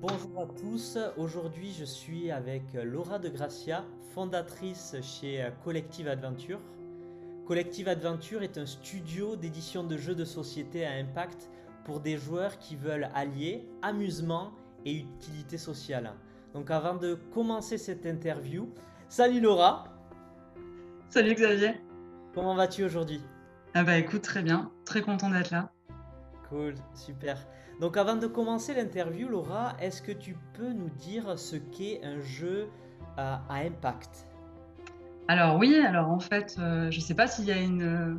Bonjour à tous, aujourd'hui je suis avec Laura de Gracia, fondatrice chez Collective Adventure. Collective Adventure est un studio d'édition de jeux de société à impact pour des joueurs qui veulent allier amusement et utilité sociale. Donc avant de commencer cette interview, salut Laura Salut Xavier Comment vas-tu aujourd'hui? Ah bah écoute, très bien, très content d'être là. Cool, super. Donc avant de commencer l'interview, Laura, est-ce que tu peux nous dire ce qu'est un jeu euh, à impact? Alors oui, alors en fait, euh, je ne sais pas s'il y a une euh,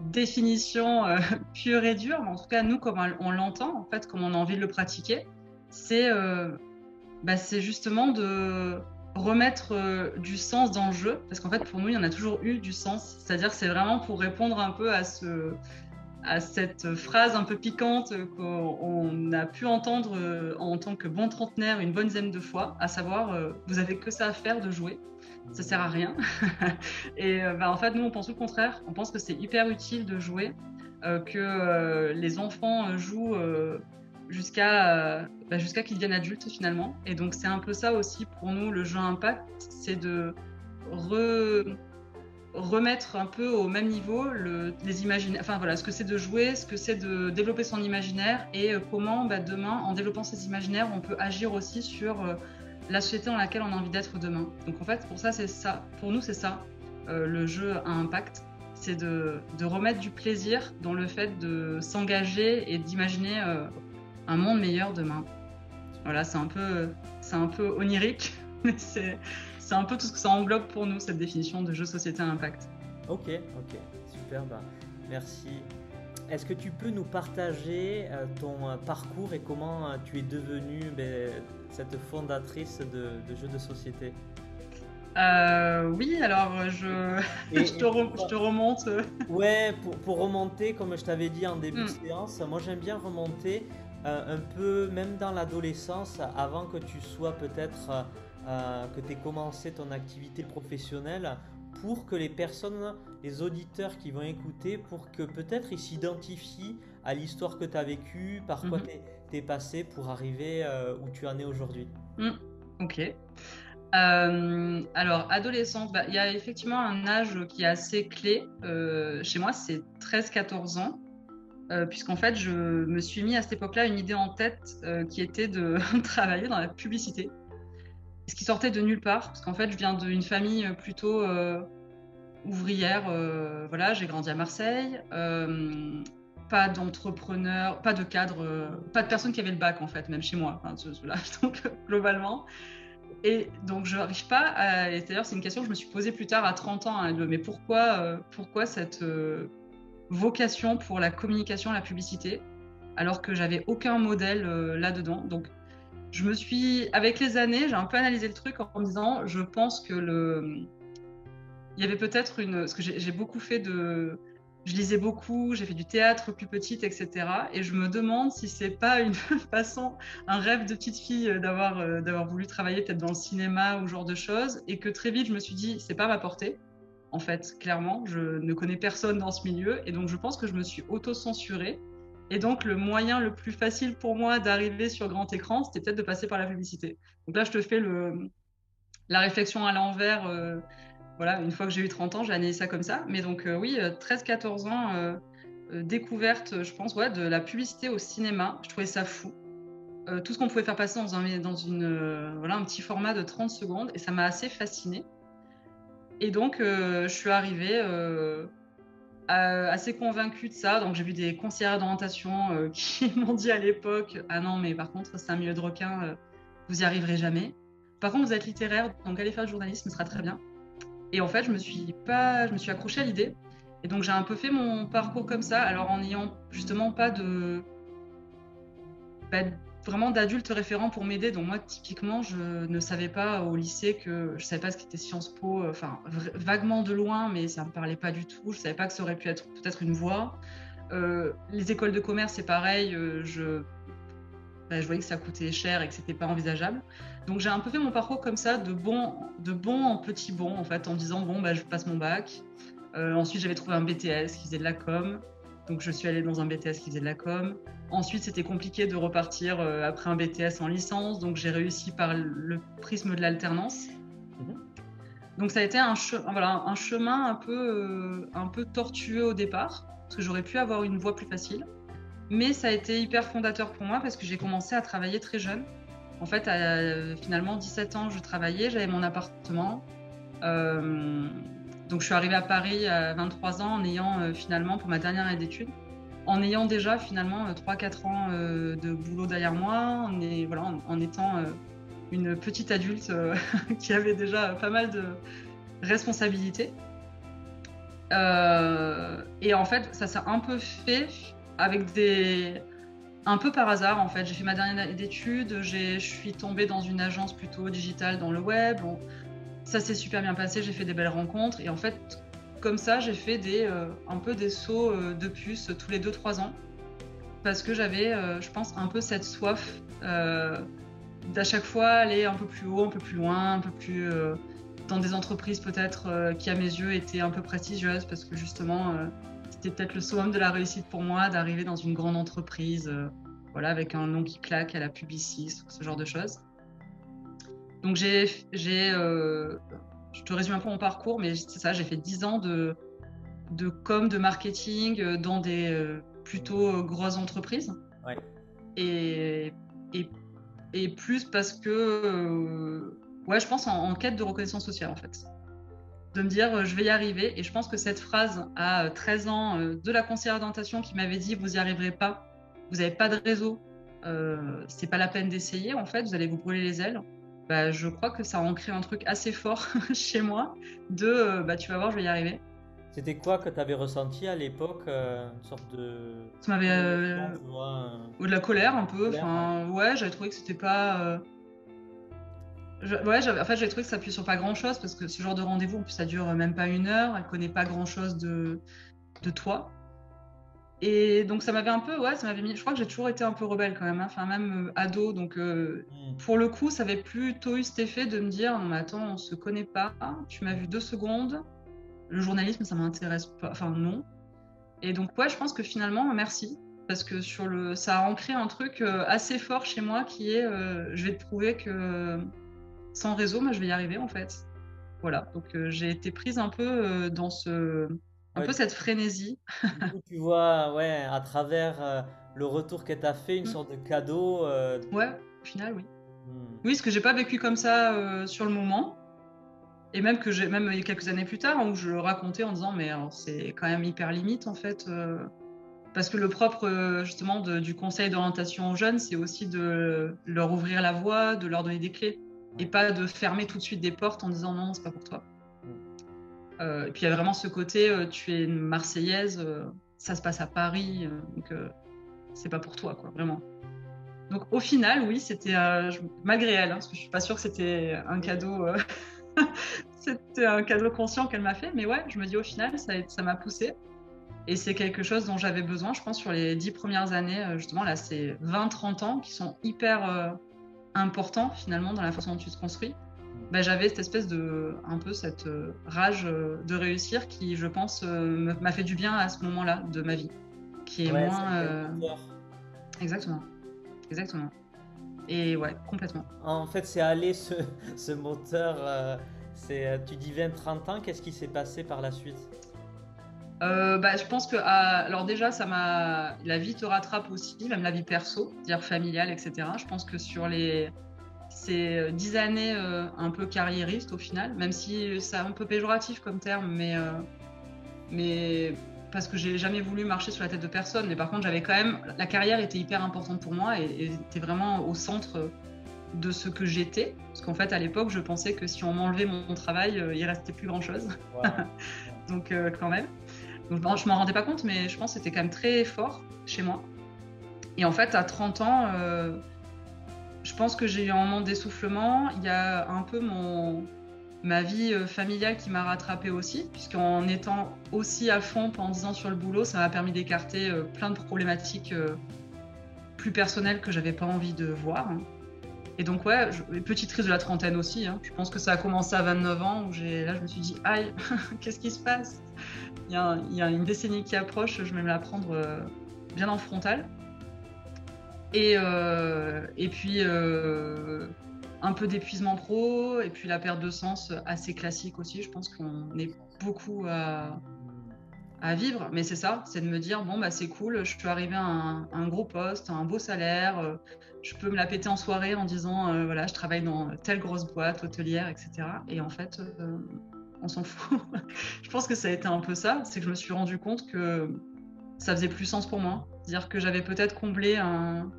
définition pure et dure, mais en tout cas, nous, comme on l'entend, en fait, comme on a envie de le pratiquer, c'est bah, justement de remettre du sens dans le jeu, parce qu'en fait, pour nous, il y en a toujours eu du sens. C'est-à-dire, c'est vraiment pour répondre un peu à ce, à cette phrase un peu piquante qu'on a pu entendre euh, en tant que bon trentenaire une bonne dizaine de fois, à savoir euh, vous avez que ça à faire de jouer, ça sert à rien. et euh, bah, en fait, nous on pense au contraire, on pense que c'est hyper utile de jouer, que les enfants jouent jusqu'à bah, jusqu'à qu'ils deviennent adultes finalement. Et donc c'est un peu ça aussi pour nous le jeu impact, c'est de re remettre un peu au même niveau les imaginaires, enfin voilà, ce que c'est de jouer, ce que c'est de développer son imaginaire et euh, comment bah, demain, en développant ses imaginaires, on peut agir aussi sur euh, la société dans laquelle on a envie d'être demain. Donc en fait, pour ça, c'est ça. Pour nous, c'est ça. Euh, le jeu a impact, c'est de, remettre du plaisir dans le fait de s'engager et d'imaginer un monde meilleur demain. Voilà, c'est un peu onirique, mais c'est c'est un peu tout ce que ça englobe pour nous, cette définition de jeu société à impact. Ok, ok, super, bah, merci. Est-ce que tu peux nous partager euh, ton euh, parcours et comment euh, tu es devenue ben, cette fondatrice de, jeux de société? Oui, alors je, je, te, remonte. Ouais, pour, remonter, comme je t'avais dit en début de hmm. séance, moi j'aime bien remonter un peu, même dans l'adolescence, avant que tu sois peut-être euh, que tu aies commencé ton activité professionnelle pour que les personnes, les auditeurs qui vont écouter, pour que peut-être ils s'identifient à l'histoire que tu as vécue, par quoi mhm. tu es, passé pour arriver euh, où tu en es aujourd'hui. Mm, ok. Euh, alors, adolescente, bah, il y a effectivement un âge qui est assez clé. chez moi, c'est 13-14 ans. puisqu'en fait, je me suis mis à cette époque-là une idée en tête qui était de travailler dans la publicité ce qui sortait de nulle part, parce qu'en fait, je viens d'une famille plutôt euh, ouvrière. Euh, voilà, j'ai grandi à Marseille. Euh, pas d'entrepreneur, pas de cadre, pas de personne qui avait le bac en fait, même chez moi. donc globalement. Et donc je n'arrive pas à. Et d'ailleurs, c'est une question que je me suis posée plus tard à 30 ans. Hein, mais pourquoi, pourquoi cette vocation pour la communication, la publicité, alors que j'avais aucun modèle là-dedans? Donc je me suis, avec les années, j'ai un peu analysé le truc en me disant, je pense que le, il y avait peut-être une, parce que j'ai beaucoup fait de, je lisais beaucoup, j'ai fait du théâtre plus petite, etc. Et je me demande si c'est pas une façon, un rêve de petite fille d'avoir euh, d'avoir voulu travailler peut-être dans le cinéma ou ce genre de choses, et que très vite je me suis dit, c'est pas ma portée. En fait, clairement, je ne connais personne dans ce milieu, et donc je pense que je me suis auto-censurée et donc, le moyen le plus facile pour moi d'arriver sur grand écran, c'était peut-être de passer par la publicité. Donc là, je te fais la réflexion à l'envers. Euh, voilà, une fois que j'ai eu 30 ans, j'ai analysé ça comme ça. Mais donc, euh, oui, 13-14 euh, ans, découverte, je pense, ouais, de la publicité au cinéma. Je trouvais ça fou. tout ce qu'on pouvait faire passer dans, un, dans une, voilà, un petit format de 30 secondes. Et ça m'a assez fascinée. Et donc, je suis arrivée euh, assez convaincue de ça. Donc j'ai vu des conseillères d'orientation euh, qui m'ont dit à l'époque Ah non, mais par contre, c'est un milieu de requin, euh, vous y arriverez jamais. Par contre, vous êtes littéraire, donc allez faire du journalisme, ce sera très bien. Et en fait, je me suis pas, je me suis accrochée à l'idée. Et donc j'ai un peu fait mon parcours comme ça, alors en n'ayant justement pas de, vraiment d'adultes référents pour m'aider. Donc moi, typiquement, je ne savais pas au lycée que je savais pas ce qu'était Sciences Po, euh, enfin vaguement de loin, mais ça me parlait pas du tout. Je savais pas que ça aurait pu être peut-être une voie. Euh, les écoles de commerce, c'est pareil. Euh, je, bah, je voyais que ça coûtait cher et que c'était pas envisageable. Donc j'ai un peu fait mon parcours comme ça, de bon, de bon en petit bon, en fait, en disant bon, bah, je passe mon bac. ensuite, j'avais trouvé un BTS qui faisait de la com. Donc je suis allée dans un BTS qui faisait de la com. Ensuite, c'était compliqué de repartir après un BTS en licence, donc j'ai réussi par le prisme de l'alternance. Mhm. Donc ça a été un, voilà, un chemin un peu, un peu tortueux au départ, parce que j'aurais pu avoir une voie plus facile. Mais ça a été hyper fondateur pour moi parce que j'ai commencé à travailler très jeune. En fait, à finalement 17 ans, je travaillais, j'avais mon appartement. Euh, donc je suis arrivée à Paris à 23 ans en ayant euh, finalement, pour ma dernière année d'études, en ayant déjà finalement 3-4 euh, ans de boulot derrière moi, en, étant une petite adulte qui avait déjà pas mal de responsabilités. et en fait, ça s'est un peu fait avec des un peu par hasard en fait. J'ai fait ma dernière année d'études, je suis tombée dans une agence plutôt digitale dans le web. ça s'est super bien passé, j'ai fait des belles rencontres et en fait comme ça j'ai fait des euh, un peu des sauts euh, de puce tous les 2-3 ans parce que j'avais euh, je pense un peu cette soif d'à chaque fois aller un peu plus haut, un peu plus loin, un peu plus dans des entreprises peut-être qui à mes yeux étaient un peu prestigieuses parce que justement c'était peut-être le summum de la réussite pour moi d'arriver dans une grande entreprise, voilà, avec un nom qui claque à la Publicis, ce genre de choses. Donc j'ai euh, je te résume un peu mon parcours, mais c'est ça, j'ai fait 10 ans de, de com, de marketing euh, dans des plutôt grosses entreprises. Ouais. Et, et, et, plus parce que, ouais, je pense en quête de reconnaissance sociale en fait de me dire euh, je vais y arriver. Et je pense que cette phrase à 13 ans euh, de la conseillère d'orientation qui m'avait dit vous n'y arriverez pas, vous n'avez pas de réseau, euh, c'est pas la peine d'essayer en fait, vous allez vous brûler les ailes. Bah, je crois que ça a ancré un truc assez fort chez moi de bah, tu vas voir, je vais y arriver. C'était quoi que tu avais ressenti à l'époque Une sorte de. Ça m'avait. Ou de la colère un peu. enfin, ouais, j'avais trouvé que c'était pas ouais, en fait, j'ai trouvé que ça appuie sur pas grand chose parce que ce genre de rendez-vous, en plus, ça dure même pas une heure. Elle connaît pas grand chose de, de toi. Et donc, ça m'avait un peu, ouais, ça m'avait mis. Je crois que j'ai toujours été un peu rebelle quand même, hein. enfin, même euh, ado. Donc, euh, hmm. pour le coup, ça avait plutôt eu cet effet de me dire non, mais attends, on se connaît pas. Tu m'as vu deux secondes. Le journalisme, ça m'intéresse pas. Enfin, non. Et donc, ouais, je pense que finalement, merci. Parce que sur le, ça a ancré un truc euh, assez fort chez moi qui est je vais te prouver que sans réseau, moi, je vais y arriver en fait. Voilà, donc j'ai été prise un peu dans ce, un peu cette frénésie. tu vois, ouais, à travers euh, le retour que tu as fait, une mm. sorte de cadeau. Ouais, au final, oui. Mm. Oui, ce que j'ai pas vécu comme ça sur le moment. Et même que j'ai, même quelques années plus tard, où je le racontais en disant, mais c'est quand même hyper limite en fait. parce que le propre justement du conseil d'orientation aux jeunes, c'est aussi de leur ouvrir la voie, de leur donner des clés et pas de fermer tout de suite des portes en disant non, c'est pas pour toi. Euh, et puis il y a vraiment ce côté, euh, tu es une Marseillaise, euh, ça se passe à Paris, donc c'est pas pour toi, quoi, vraiment. Donc au final, oui, c'était malgré elle, hein, parce que je suis pas sûre que c'était un cadeau, c'était un cadeau conscient qu'elle m'a fait, mais ouais, je me dis au final, ça m'a poussé. Et c'est quelque chose dont j'avais besoin, je pense, sur les dix premières années, justement, là, c'est 20-30 ans qui sont hyper important finalement dans la façon dont tu te construis, bah, j'avais cette espèce de, un peu cette euh, rage euh, de réussir qui, je pense, euh, m'a fait du bien à ce moment-là de ma vie, qui est moins. Exactement, exactement. Et ouais, complètement. En fait, c'est aller ce, ce moteur. c'est, tu dis 20-30 ans, qu'est-ce qui s'est passé par la suite? Euh, bah, je pense que alors déjà ça m'a la vie te rattrape aussi même la vie perso dire familiale etc je pense que sur les ces euh, dix années euh, un peu carriériste au final même si c'est un peu péjoratif comme terme mais mais parce que j'ai jamais voulu marcher sur la tête de personne. Mais par contre j'avais quand même la carrière était hyper importante pour moi et, était vraiment au centre de ce que j'étais. Parce qu'en fait à l'époque je pensais que si on m'enlevait mon, travail il restait plus grand chose donc quand même. Donc, je m'en rendais pas compte, mais je pense que c'était quand même très fort chez moi. Et en fait, à 30 ans, euh, je pense que j'ai eu un moment d'essoufflement. Il y a un peu mon, ma vie euh, familiale qui m'a rattrapée aussi, puisqu'en étant aussi à fond pendant 10 ans sur le boulot, ça m'a permis d'écarter euh, plein de problématiques plus personnelles que j'avais pas envie de voir. Et donc, ouais, petite crise de la trentaine aussi. Hein. Je pense que ça a commencé à 29 ans, où là, je me suis dit, aïe, qu'est-ce qui se passe? Il y, a, une décennie qui approche, je vais me la prendre euh, bien en frontal. Et, et puis un peu d'épuisement pro, et puis la perte de sens assez classique aussi. Je pense qu'on est beaucoup à, à vivre, mais c'est ça, c'est de me dire bon bah c'est cool, je suis arrivé à un, gros poste, un beau salaire, euh, je peux me la péter en soirée en disant euh, voilà je travaille dans telle grosse boîte hôtelière, etc. Et en fait euh, on s'en fout. je pense que ça a été un peu ça, c'est que je me suis rendu compte que ça faisait plus sens pour moi, c'est-à-dire que j'avais peut-être comblé un,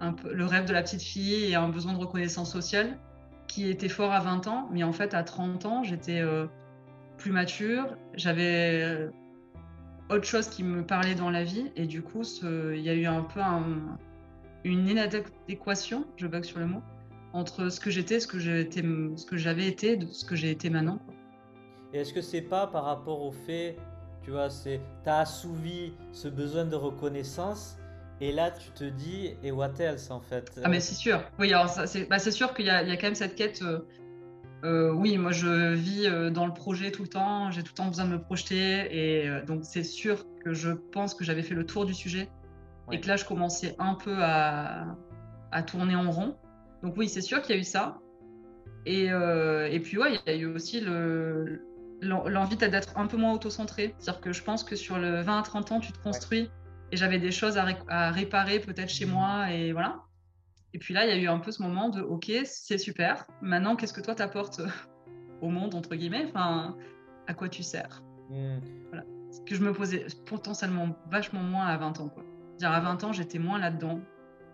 un peu le rêve de la petite fille et un besoin de reconnaissance sociale qui était fort à 20 ans, mais en fait à 30 ans j'étais plus mature, j'avais euh, autre chose qui me parlait dans la vie et du coup il y a eu un peu une inadéquation, je bug sur le mot, entre ce que j'étais, ce que j'avais été, ce que j'ai été maintenant. Et est-ce que c'est pas par rapport au fait, tu vois, c'est t'as assouvi ce besoin de reconnaissance et là tu te dis et what else en fait Ah mais c'est sûr. Oui alors c'est, bah, sûr qu'il y y a quand même cette quête. Euh, euh, oui, moi je vis euh, dans le projet tout le temps, j'ai tout le temps besoin de me projeter et donc c'est sûr que je pense que j'avais fait le tour du sujet et que là je commençais un peu à, tourner en rond. Donc oui, c'est sûr qu'il y a eu ça. Et, puis ouais, il y a eu aussi l'envie d'être un peu moins auto-centré. C'est-à-dire que je pense que sur le 20 à 30 ans, tu te construis et j'avais des choses à réparer peut-être chez moi et voilà. Et puis là, il y a eu un peu ce moment de OK, c'est super. Maintenant, qu'est-ce que toi t'apportes au monde, entre guillemets? Enfin, à quoi tu sers? Hmm. Voilà. Ce que je me posais potentiellement vachement moins à 20 ans. Quoi. Dire à 20 ans, j'étais moins là-dedans.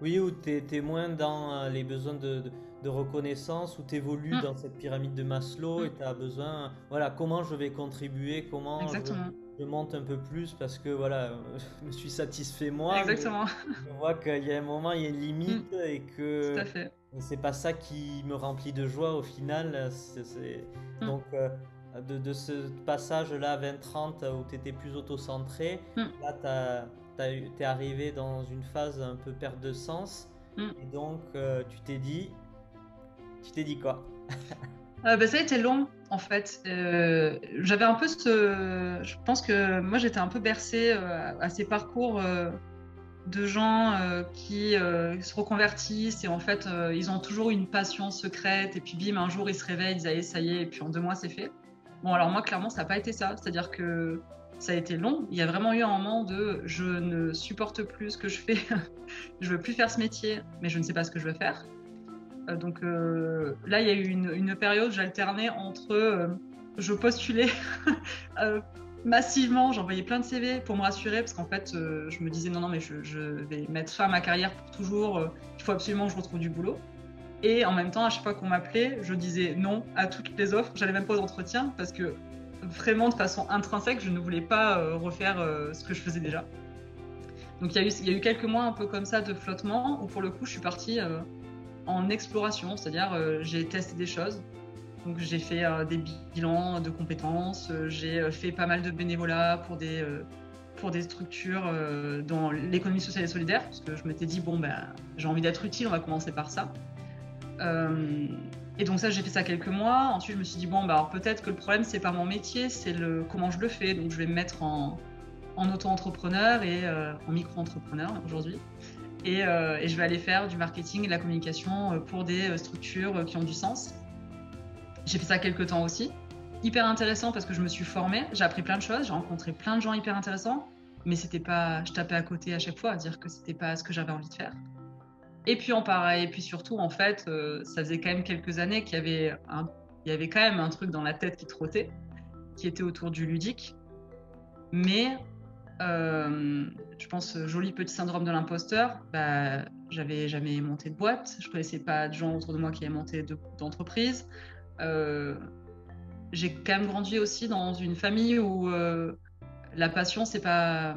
Oui, ou tu es, moins dans euh, les besoins de, de, reconnaissance, ou tu évolues hmm. dans cette pyramide de Maslow et tu as besoin, voilà, comment je vais contribuer, comment Exactement je monte un peu plus parce que voilà, je me suis satisfait moi. Exactement. Je vois qu'il y a un moment, il y a une limite mm. et que c'est pas ça qui me remplit de joie au final. Mm. Donc, euh, de, de, ce passage-là à 20-30 où tu étais plus auto-centré, mm. là, tu es arrivé dans une phase un peu perte de sens. Et donc, euh, tu t'es dit. Tu t'es dit quoi? Euh, bah, Ça a été long en fait. Euh, j'avais un peu ce. Je pense que moi, j'étais un peu bercée euh, à ces parcours euh, de gens qui se reconvertissent et en fait, ils ont toujours une passion secrète et puis bim, un jour, ils se réveillent, ils disent allez, ça y est, et puis en deux mois, c'est fait. Bon, alors moi, clairement, ça n'a pas été ça. C'est-à-dire que ça a été long. Il y a vraiment eu un moment de je ne supporte plus ce que je fais, je veux plus faire ce métier, mais je ne sais pas ce que je veux faire. Euh, donc euh, là, il y a eu une, période, j'alternais entre euh, je postulais massivement, j'envoyais plein de CV pour me rassurer parce qu'en fait, je me disais non, non, mais je, vais mettre fin à ma carrière pour toujours, il faut absolument que je retrouve du boulot. Et en même temps, à chaque fois qu'on m'appelait, je disais non à toutes les offres, j'allais même pas d'entretien parce que vraiment de façon intrinsèque, je ne voulais pas refaire ce que je faisais déjà. Donc il y, a eu, quelques mois un peu comme ça de flottement où pour le coup, je suis partie en exploration, c'est-à-dire euh, j'ai testé des choses. Donc j'ai fait euh, des bilans de compétences, euh, j'ai fait pas mal de bénévolat pour des, pour des structures dans l'économie sociale et solidaire, parce que je m'étais dit, bon, ben, j'ai envie d'être utile, on va commencer par ça. et donc ça, j'ai fait ça quelques mois. Ensuite, je me suis dit, bon, alors peut-être que le problème, c'est pas mon métier, c'est le comment je le fais. Donc je vais me mettre en, en auto-entrepreneur et en micro-entrepreneur aujourd'hui. Euh, et, je vais aller faire du marketing et de la communication euh, pour des euh, structures qui ont du sens. J'ai fait ça quelques temps aussi. Hyper intéressant parce que je me suis formée, j'ai appris plein de choses, j'ai rencontré plein de gens hyper intéressants, mais c'était pas, je tapais à côté à chaque fois à dire que c'était pas ce que j'avais envie de faire. Et puis en pareil, et puis surtout en fait, ça faisait quand même quelques années qu'il y avait un, il y avait quand même un truc dans la tête qui trottait, qui était autour du ludique, mais je pense, joli petit syndrome de l'imposteur. Bah, j'avais jamais monté de boîte, je connaissais pas de gens autour de moi qui avaient monté d'entreprise. Euh, j'ai quand même grandi aussi dans une famille où euh, la passion, c'est pas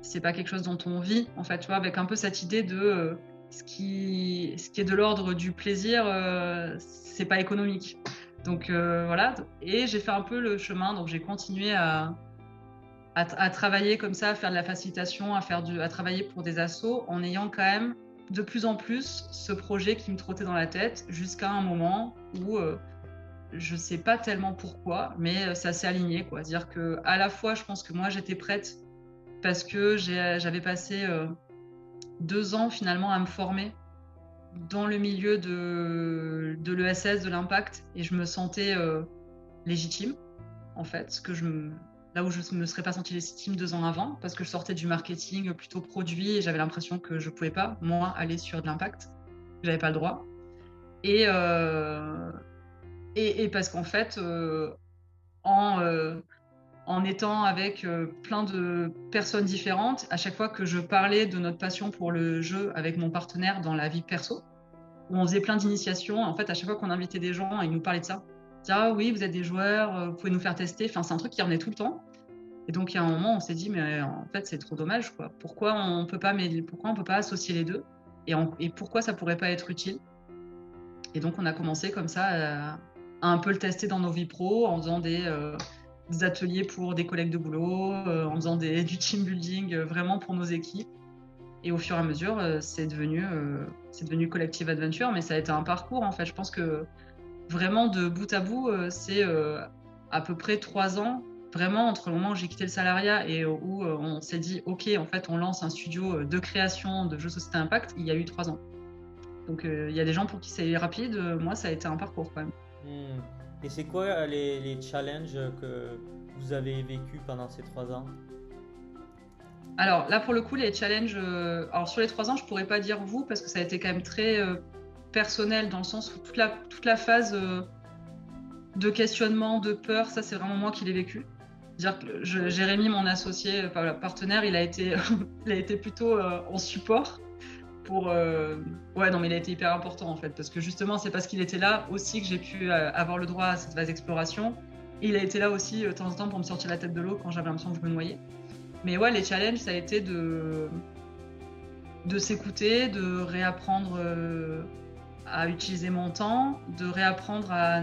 c'est pas quelque chose dont on vit, en fait, tu vois, avec un peu cette idée de ce, qui, ce qui est de l'ordre du plaisir, c'est pas économique. Donc voilà, et j'ai fait un peu le chemin, donc j'ai continué à, à, travailler comme ça, à faire de la facilitation, à, faire du, à travailler pour des assos, en ayant quand même de plus en plus ce projet qui me trottait dans la tête jusqu'à un moment où euh, je ne sais pas tellement pourquoi, mais euh, ça s'est aligné. Quoi. dire que à la fois, je pense que moi, j'étais prête parce que j'avais passé euh, deux ans finalement à me former dans le milieu de, de l'ESS, de l'impact, et je me sentais légitime, en fait, ce que je là où je ne me serais pas sentie légitime deux ans avant, parce que je sortais du marketing plutôt produit et j'avais l'impression que je ne pouvais pas, moi, aller sur de l'impact. Je n'avais pas le droit. Et, euh, parce qu'en fait, euh, en, euh, en étant avec plein de personnes différentes, à chaque fois que je parlais de notre passion pour le jeu avec mon partenaire dans la vie perso, où on faisait plein d'initiations, en fait, à chaque fois qu'on invitait des gens, ils nous parlaient de ça ah oui, vous êtes des joueurs, vous pouvez nous faire tester. Enfin, c'est un truc qui revenait tout le temps. Et donc, il y a un moment, on s'est dit, mais en fait, c'est trop dommage. Quoi. Pourquoi on peut pas, peut pas associer les deux et, pourquoi ça pourrait pas être utile? Et donc, on a commencé comme ça à, un peu le tester dans nos vies pro, en faisant des, euh, ateliers pour des collègues de boulot, euh, en faisant des, du team building vraiment pour nos équipes. Et au fur et à mesure, c'est devenu, c'est devenu Collective Adventure, mais ça a été un parcours en fait. Je pense que vraiment de bout à bout, euh, c'est euh, à peu près trois ans, vraiment entre le moment où j'ai quitté le salariat et où euh, on s'est dit, OK, en fait, on lance un studio de création de jeux société impact, il y a eu trois ans. Donc il y a des gens pour qui c'est rapide, moi ça a été un parcours quand même. Hmm. Et c'est quoi les, challenges que vous avez vécu pendant ces trois ans? Alors là, pour le coup, les challenges. alors sur les trois ans, je pourrais pas dire vous parce que ça a été quand même très personnel dans le sens où toute la, toute la phase euh, de questionnement, de peur, ça c'est vraiment moi qui l'ai vécu. Dire que Jérémy, mon associé, euh, partenaire, il a été, il a été plutôt euh, en support pour. Ouais, non, mais il a été hyper important en fait, parce que justement, c'est parce qu'il était là aussi que j'ai pu avoir le droit à cette phase d'exploration. Et il a été là aussi de temps en temps pour me sortir la tête de l'eau quand j'avais l'impression que je me noyais. Mais ouais, les challenges, ça a été de, de s'écouter, de réapprendre à utiliser mon temps, de réapprendre à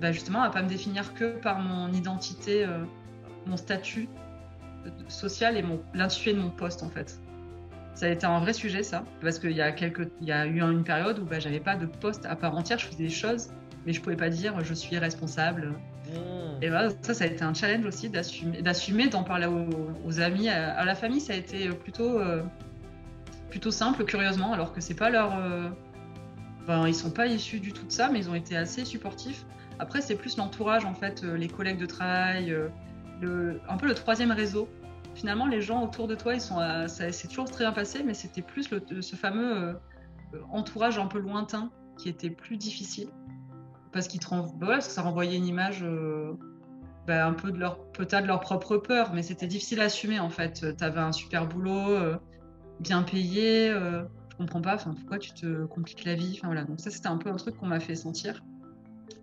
bah justement à pas me définir que par mon identité, euh, mon statut social et l'intitulé de mon poste en fait. Ça a été un vrai sujet ça, parce qu'il y a quelques, il y a eu une période où bah, j'avais pas de poste à part entière, je faisais des choses, mais je pouvais pas dire je suis responsable. Mmh. Et voilà, ça, ça a été un challenge aussi d'assumer, d'en parler aux, amis, à, la famille, ça a été plutôt, euh, plutôt simple, curieusement, alors que c'est pas leur, euh, ben, ils sont pas issus du tout de ça, mais ils ont été assez supportifs. Après, c'est plus l'entourage, en fait, euh, les collègues de travail, euh, un peu le troisième réseau. Finalement, les gens autour de toi, ils sont, toujours très bien passé, mais c'était plus ce fameux euh, entourage un peu lointain qui était plus difficile. Parce, qu'ils bah ça renvoyait une image bah, un peu de leur, peut-être de propre peur, mais c'était difficile à assumer, en fait. Tu avais un super boulot, bien payé je comprends pas, pourquoi tu te compliques la vie, voilà. Donc ça, c'était un peu un truc qu'on m'a fait sentir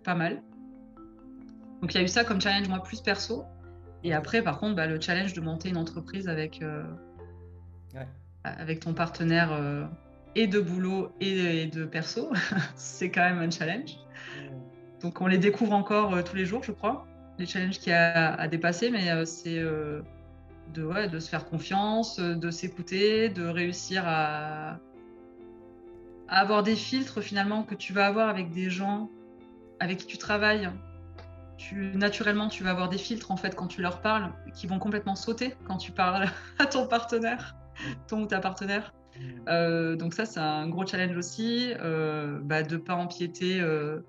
pas mal. Donc il y a eu ça comme challenge moi plus perso. Et après, par contre, bah, le challenge de monter une entreprise avec, euh, avec ton partenaire euh, et de boulot et, de perso, c'est quand même un challenge. Donc on les découvre encore euh, tous les jours, je crois, les challenges qu'il y a à dépasser, mais c'est de, de se faire confiance, de s'écouter, de réussir à, avoir des filtres finalement que tu vas avoir avec des gens avec qui tu travailles. Tu, naturellement, tu vas avoir des filtres en fait quand tu leur parles qui vont complètement sauter quand tu parles à ton partenaire, ton ou ta partenaire. Euh, donc ça, c'est un gros challenge aussi, euh, bah, de pas empiéter. Euh,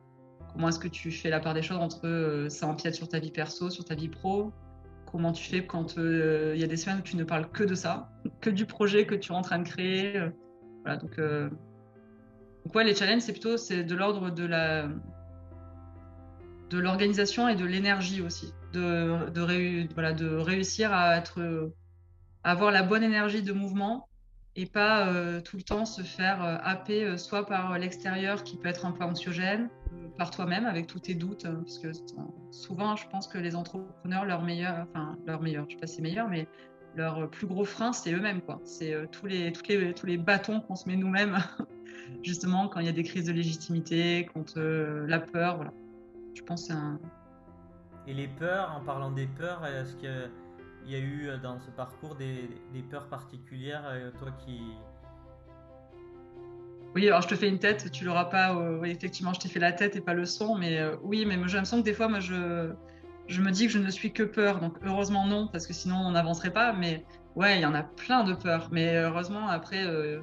comment est-ce que tu fais la part des choses entre ça empiète sur ta vie perso, sur ta vie pro? Comment tu fais quand il y a des semaines où tu ne parles que de ça, que du projet que tu es en train de créer Voilà, donc donc les challenges, c'est plutôt c'est de l'ordre de la de l'organisation et de l'énergie aussi, de, de, réussir à être avoir la bonne énergie de mouvement et pas euh, tout le temps se faire euh, happer euh, soit par l'extérieur qui peut être un peu anxiogène, par toi-même avec tous tes doutes, hein, parce que souvent je pense que les entrepreneurs leur meilleur, enfin leur meilleur, je sais pas si c'est meilleur, mais leur plus gros frein c'est eux-mêmes quoi. C'est tous les, tous les tous les bâtons qu'on se met nous-mêmes justement quand il y a des crises de légitimité, quand euh, la peur, voilà. Je pense à un... Et les peurs, en parlant des peurs, est-ce qu'il y a eu euh, dans ce parcours des, peurs particulières, euh, toi qui... Oui, alors je te fais une tête, tu l'auras pas. oui, effectivement, je t'ai fait la tête et pas le son, mais oui, mais j'ai l'impression que des fois, moi, je, je me dis que je ne suis que peur. Donc heureusement non, parce que sinon on n'avancerait pas. Mais ouais, il y en a plein de peurs. Mais heureusement, après, euh,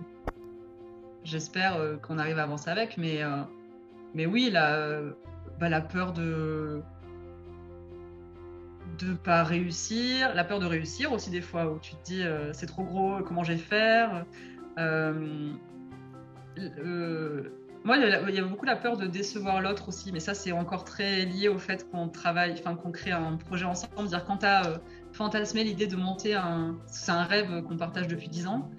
j'espère euh, qu'on arrive à avancer avec. Mais, euh, mais oui, la, bah, la peur de de pas réussir, la peur de réussir aussi des fois, où tu te dis c'est trop gros, comment je vais faire? Moi, il y a beaucoup la peur de décevoir l'autre aussi, mais ça, c'est encore très lié au fait qu'on travaille, enfin, qu'on crée un projet ensemble. Dire quand tu as euh, fantasmé l'idée de monter un. C'est un rêve qu'on partage depuis 10 ans.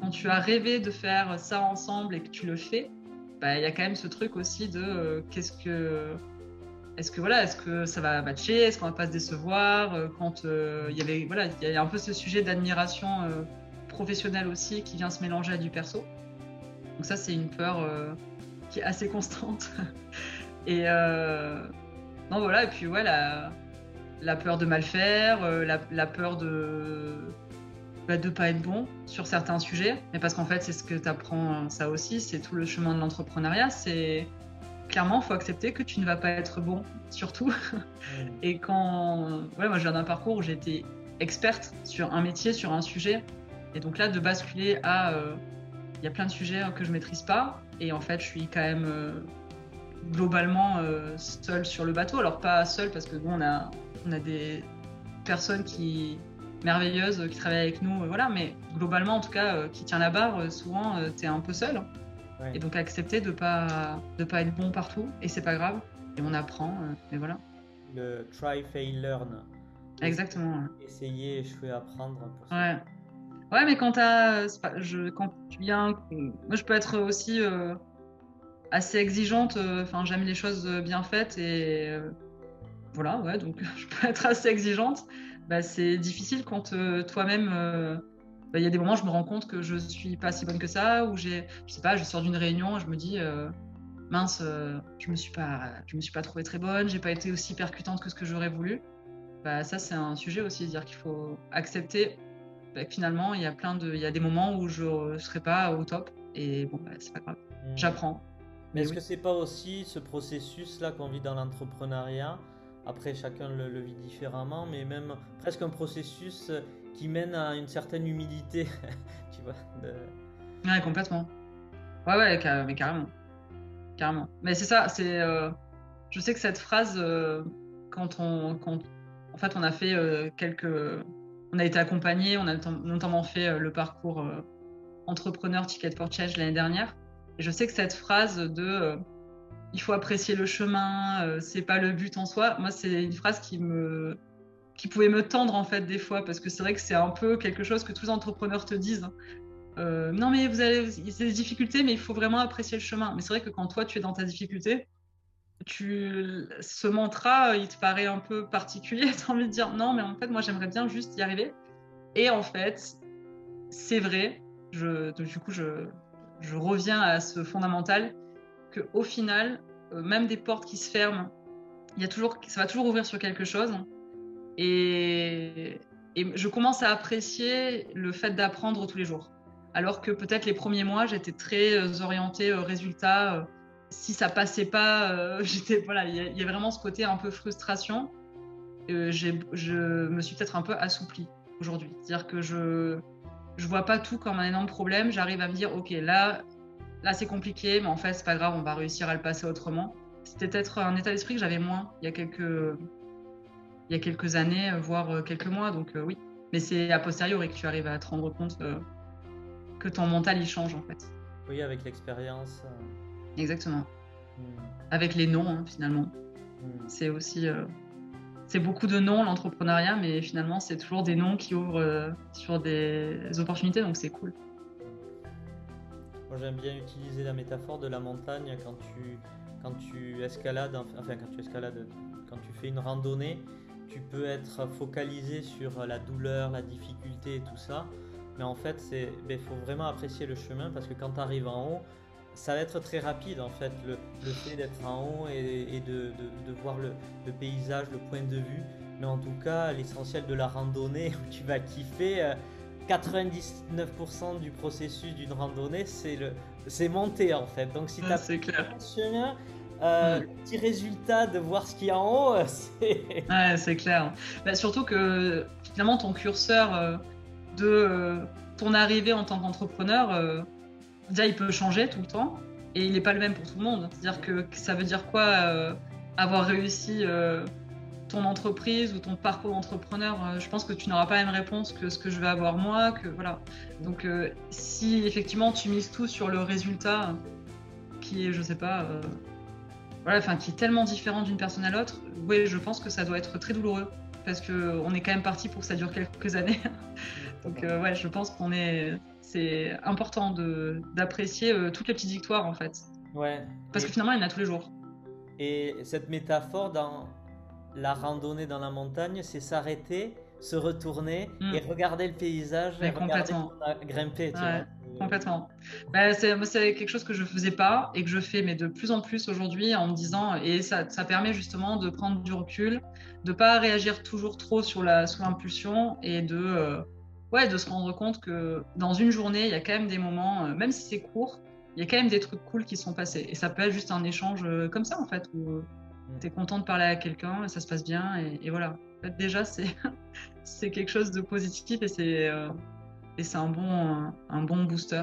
Quand tu as rêvé de faire ça ensemble et que tu le fais, bah, y a quand même ce truc aussi de euh, qu'est-ce que. Est-ce que voilà, est-ce que ça va matcher? Est-ce qu'on va pas se décevoir? Euh, Quand il y voilà, il y a un peu ce sujet d'admiration professionnelle aussi qui vient se mélanger à du perso. Donc ça, c'est une peur qui est assez constante. et euh, non, voilà, et puis ouais, la, peur de mal faire, euh, la, peur de bah, de pas être bon sur certains sujets, mais parce qu'en fait, c'est ce que tu apprends, ça aussi, c'est tout le chemin de l'entrepreneuriat, c'est clairement, il faut accepter que tu ne vas pas être bon, surtout. Et quand, ouais, moi, je viens d'un parcours où été experte sur un métier, sur un sujet, et donc là, de basculer à, euh, il y a plein de sujets que je maîtrise pas, et en fait, je suis quand même euh, globalement euh, seule sur le bateau. Alors pas seule parce que bon, on a, on a des personnes qui merveilleuses qui travaillent avec nous, voilà. Mais globalement, en tout cas, qui tient la barre, souvent, tu es un peu seul. Et donc accepter de pas de pas être bon partout et c'est pas grave et on apprend mais voilà. Le try fail learn. Exactement. Essayer, échouer, apprendre. Pour ouais. Ouais, mais quand, as, je, quand tu viens. Moi, je peux être aussi euh, assez exigeante. Euh, enfin, j'aime les choses bien faites et. Euh, voilà, ouais, donc je peux être assez exigeante. Bah, c'est difficile quand toi-même. Bah, il y a des moments où je me rends compte que je suis pas si bonne que ça, ou j'ai, je sais pas, je sors d'une réunion et je me dis, mince, je me suis pas, je me suis pas trouvée très bonne, j'ai pas été aussi percutante que ce que j'aurais voulu. Bah, ça, c'est un sujet aussi, dire qu'il faut accepter bah, finalement, il y a plein de, il y a des moments où je ne serai pas au top et bon, c'est pas grave. Hmm. J'apprends. Mais est-ce que c'est pas aussi ce processus-là qu'on vit dans l'entrepreneuriat Après, chacun le, vit différemment, mais même presque un processus qui mène à une certaine humilité, tu vois. Ouais, complètement. Ouais, ouais, mais carrément. Carrément. Mais c'est ça, c'est. Euh, je sais que cette phrase, euh, quand on. Quand, en fait, on a fait euh, quelques on a été accompagné, on a notamment fait euh, le parcours euh, entrepreneur Ticket for Change l'année dernière. Et je sais que cette phrase de euh, il faut apprécier le chemin, c'est pas le but en soi, moi c'est une phrase qui me qui pouvait me tendre en fait des fois parce que c'est vrai que c'est un peu quelque chose que tous les entrepreneurs te disent. non mais vous avez des difficultés mais il faut vraiment apprécier le chemin. Mais c'est vrai que quand toi tu es dans ta difficulté, tu, ce mantra, il te paraît un peu particulier. Tu as envie de dire non, mais en fait, moi, j'aimerais bien juste y arriver. Et en fait, c'est vrai. Je, du coup, je, je, reviens à ce fondamental que au final, euh, même des portes qui se ferment, il y a toujours, ça va toujours ouvrir sur quelque chose. Et, je commence à apprécier le fait d'apprendre tous les jours. Alors que peut-être les premiers mois, j'étais très euh, orientée au résultat si ça passait pas, euh, j'étais voilà, il y, a vraiment ce côté un peu frustration. Euh, je me suis peut-être un peu assouplie aujourd'hui, c'est-à-dire que je je vois pas tout comme un énorme problème. J'arrive à me dire ok là là c'est compliqué, mais en fait c'est pas grave, on va réussir à le passer autrement. C'était peut-être un état d'esprit que j'avais moins il y a quelques il y a quelques années, voire quelques mois. Donc euh, oui, mais c'est a posteriori que tu arrives à te rendre compte que ton mental il change en fait. Oui, avec l'expérience. Exactement. Hmm. Avec les noms, hein, finalement. Hmm. C'est aussi. Euh, c'est beaucoup de noms, l'entrepreneuriat, mais finalement, c'est toujours des noms qui ouvrent euh, sur des opportunités, donc c'est cool. Moi, j'aime bien utiliser la métaphore de la montagne quand tu, quand tu escalades, enfin, quand tu escalades, quand tu fais une randonnée, tu peux être focalisé sur la douleur, la difficulté et tout ça. Mais en fait, il ben, faut vraiment apprécier le chemin parce que quand tu arrives en haut, ça va être très rapide en fait, le, fait d'être en haut et, de, voir le, paysage, le point de vue. Mais en tout cas, l'essentiel de la randonnée où tu vas kiffer, 99% euh, du processus d'une randonnée, c'est le, c'est monter en fait. Donc si tu as clair. chemin, euh, petit résultat de voir ce qu'il y a en haut, c'est... Ouais, c'est clair. Bah, surtout que finalement, ton curseur euh, de euh, ton arrivée en tant qu'entrepreneur, déjà, il peut changer tout le temps et il n'est pas le même pour tout le monde. C'est-à-dire que ça veut dire quoi avoir réussi ton entreprise ou ton parcours d'entrepreneur, je pense que tu n'auras pas la même réponse que ce que je vais avoir moi. Que, voilà. Donc, si effectivement tu mises tout sur le résultat, qui est, je sais pas, voilà, enfin, qui est tellement différent d'une personne à l'autre, oui, je pense que ça doit être très douloureux parce que on est quand même parti pour que ça dure quelques années. Donc euh, ouais, je pense qu'on est, c'est important d'apprécier euh, toutes les petites victoires en fait. Ouais. Parce que finalement, il y en a tous les jours. Et cette métaphore dans la randonnée dans la montagne, c'est s'arrêter, se retourner mm. et regarder le paysage, et complètement. grimper. Tu vois complètement. Bah, c'est quelque chose que je faisais pas et que je fais, mais de plus en plus aujourd'hui en me disant, et ça, ça, permet justement de prendre du recul, de pas réagir toujours trop sur l'impulsion et de, euh, ouais, de se rendre compte que dans une journée, il y a quand même des moments, euh, même si c'est court, il y a quand même des trucs cool qui sont passés. Et ça peut être juste un échange euh, comme ça en fait, où. Tu es content de parler à quelqu'un, ça se passe bien et, et voilà. En fait, déjà, c'est quelque chose de positif et c'est et c'est un bon, un, bon booster.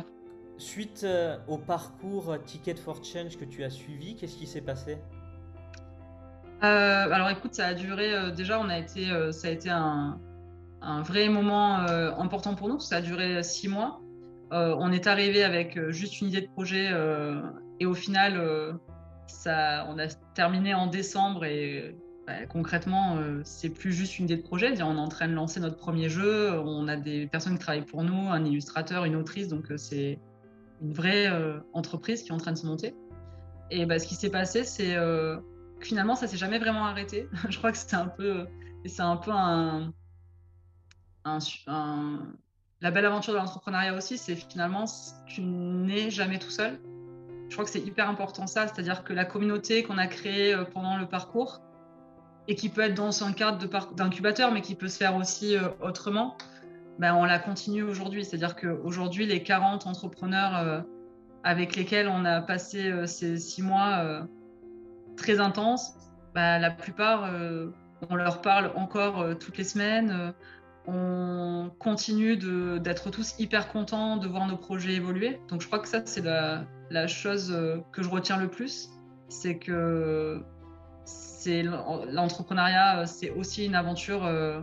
Suite euh, au parcours Ticket for Change que tu as suivi, qu'est-ce qui s'est passé? Euh, Alors écoute, ça a duré, euh, déjà on a été, ça a été un, un vrai moment important pour nous, ça a duré six mois. on est arrivé avec juste une idée de projet et au final, on a terminé en décembre et concrètement, euh, c'est plus juste une idée de projet. On est en train de lancer notre premier jeu. On a des personnes qui travaillent pour nous, un illustrateur, une autrice. Donc, euh, c'est une vraie euh, entreprise qui est en train de se monter. Et bah, ce qui s'est passé, c'est que finalement, ça s'est jamais vraiment arrêté. Je crois que c'est un peu, la belle aventure de l'entrepreneuriat aussi, c'est finalement tu n'es jamais tout seul. Je crois que c'est hyper important ça, c'est-à-dire que la communauté qu'on a créée pendant le parcours, et qui peut être dans un cadre d'incubateur, mais qui peut se faire aussi euh, autrement, ben, on la continue aujourd'hui. C'est-à-dire qu'aujourd'hui, les 40 entrepreneurs euh, avec lesquels on a passé euh, ces six mois très intenses, ben, la plupart, on leur parle encore toutes les semaines. On continue d'être tous hyper contents de voir nos projets évoluer. Donc je crois que ça, c'est la, chose que je retiens le plus. C'est que l'entrepreneuriat, euh, c'est aussi une aventure euh,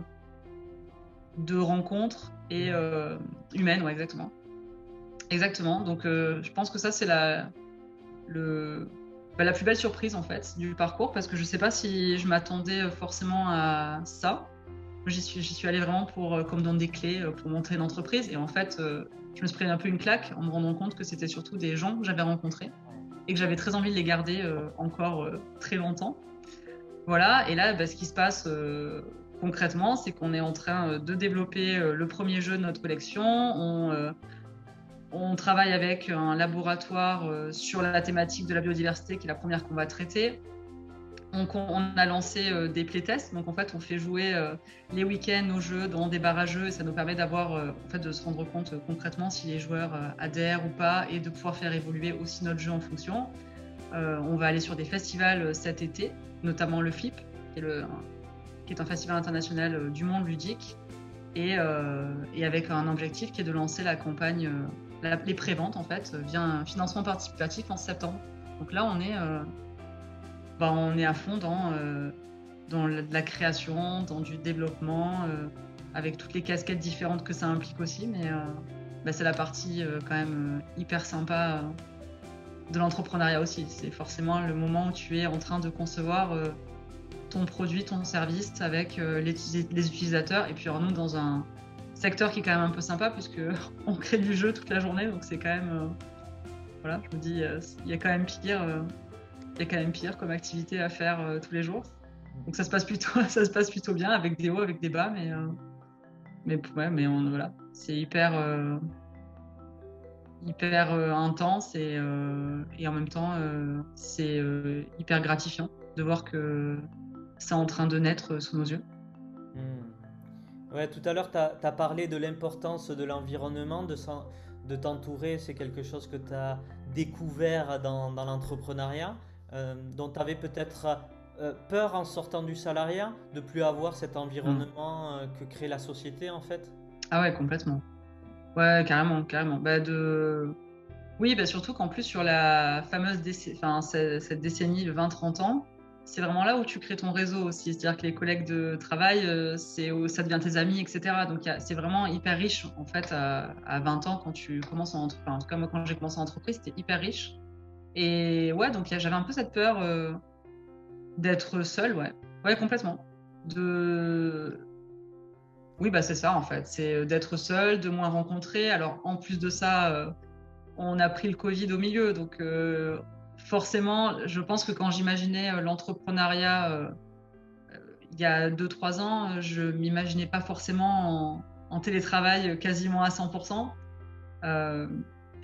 de rencontres et euh, humaine, ouais, exactement. Exactement. Donc, je pense que ça, c'est la, bah, la plus belle surprise en fait du parcours parce que je sais pas si je m'attendais forcément à ça. J'y suis, suis allée vraiment pour comme donner des clés pour montrer une entreprise et en fait, je me suis pris un peu une claque en me rendant compte que c'était surtout des gens que j'avais rencontrés et que j'avais très envie de les garder encore très longtemps. Voilà, et là, bah, ce qui se passe euh, concrètement, c'est qu'on est en train euh, de développer euh, le premier jeu de notre collection. On, on travaille avec un laboratoire sur la thématique de la biodiversité, qui est la première qu'on va traiter. On, a lancé des playtests. Donc, en fait, on fait jouer les week-ends nos jeux dans des barrageux et ça nous permet d'avoir, en fait, de se rendre compte concrètement si les joueurs adhèrent ou pas et de pouvoir faire évoluer aussi notre jeu en fonction. on va aller sur des festivals cet été notamment le FLIP, qui est, un festival international euh, du monde ludique, et, euh, et, avec un objectif qui est de lancer la campagne, euh, les préventes en fait, via un financement participatif en septembre. Donc là, on est, bah, on est à fond dans, dans la création, dans du développement, avec toutes les casquettes différentes que ça implique aussi, mais bah, c'est la partie quand même hyper sympa de l'entrepreneuriat aussi. C'est forcément le moment où tu es en train de concevoir euh, ton produit, ton service avec euh, les, utilisateurs. Et puis alors nous, dans un secteur qui est quand même un peu sympa, puisque on crée du jeu toute la journée, donc c'est quand même... Euh, voilà, je me dis, il y a quand même pire. Il y a quand même pire comme activité à faire tous les jours. Donc ça se passe plutôt, ça se passe plutôt bien avec des hauts, avec des bas, mais mais ouais, mais voilà, c'est hyper hyper euh, intense et, euh, et, en même temps, euh, c'est hyper gratifiant de voir que c'est en train de naître sous nos yeux. Hmm. Ouais, tout à l'heure, tu as, parlé de l'importance de l'environnement, de, de t'entourer. C'est quelque chose que tu as découvert dans l'entrepreneuriat. Dont tu avais peut-être peur en sortant du salariat, de plus avoir cet environnement que crée la société en fait? Ah ouais, complètement. Ouais, carrément, carrément. Bah de... Oui, bah surtout qu'en plus sur la fameuse enfin, cette décennie de 20-30 ans, c'est vraiment là où tu crées ton réseau aussi. C'est-à-dire que les collègues de travail, euh, c'est ça devient tes amis, etc. Donc c'est vraiment hyper riche en fait à, 20 ans quand tu commences en entreprise. en tout cas moi quand j'ai commencé en entreprise, c'était hyper riche. Et ouais, donc j'avais un peu cette peur euh, d'être seul, ouais, ouais complètement. De oui, bah c'est ça en fait, c'est d'être seul, de moins rencontrer. Alors en plus de ça, euh, on a pris le Covid au milieu, donc forcément, je pense que quand j'imaginais euh, l'entrepreneuriat euh, euh, il y a 2-3 ans, je m'imaginais pas forcément en, télétravail quasiment à 100%.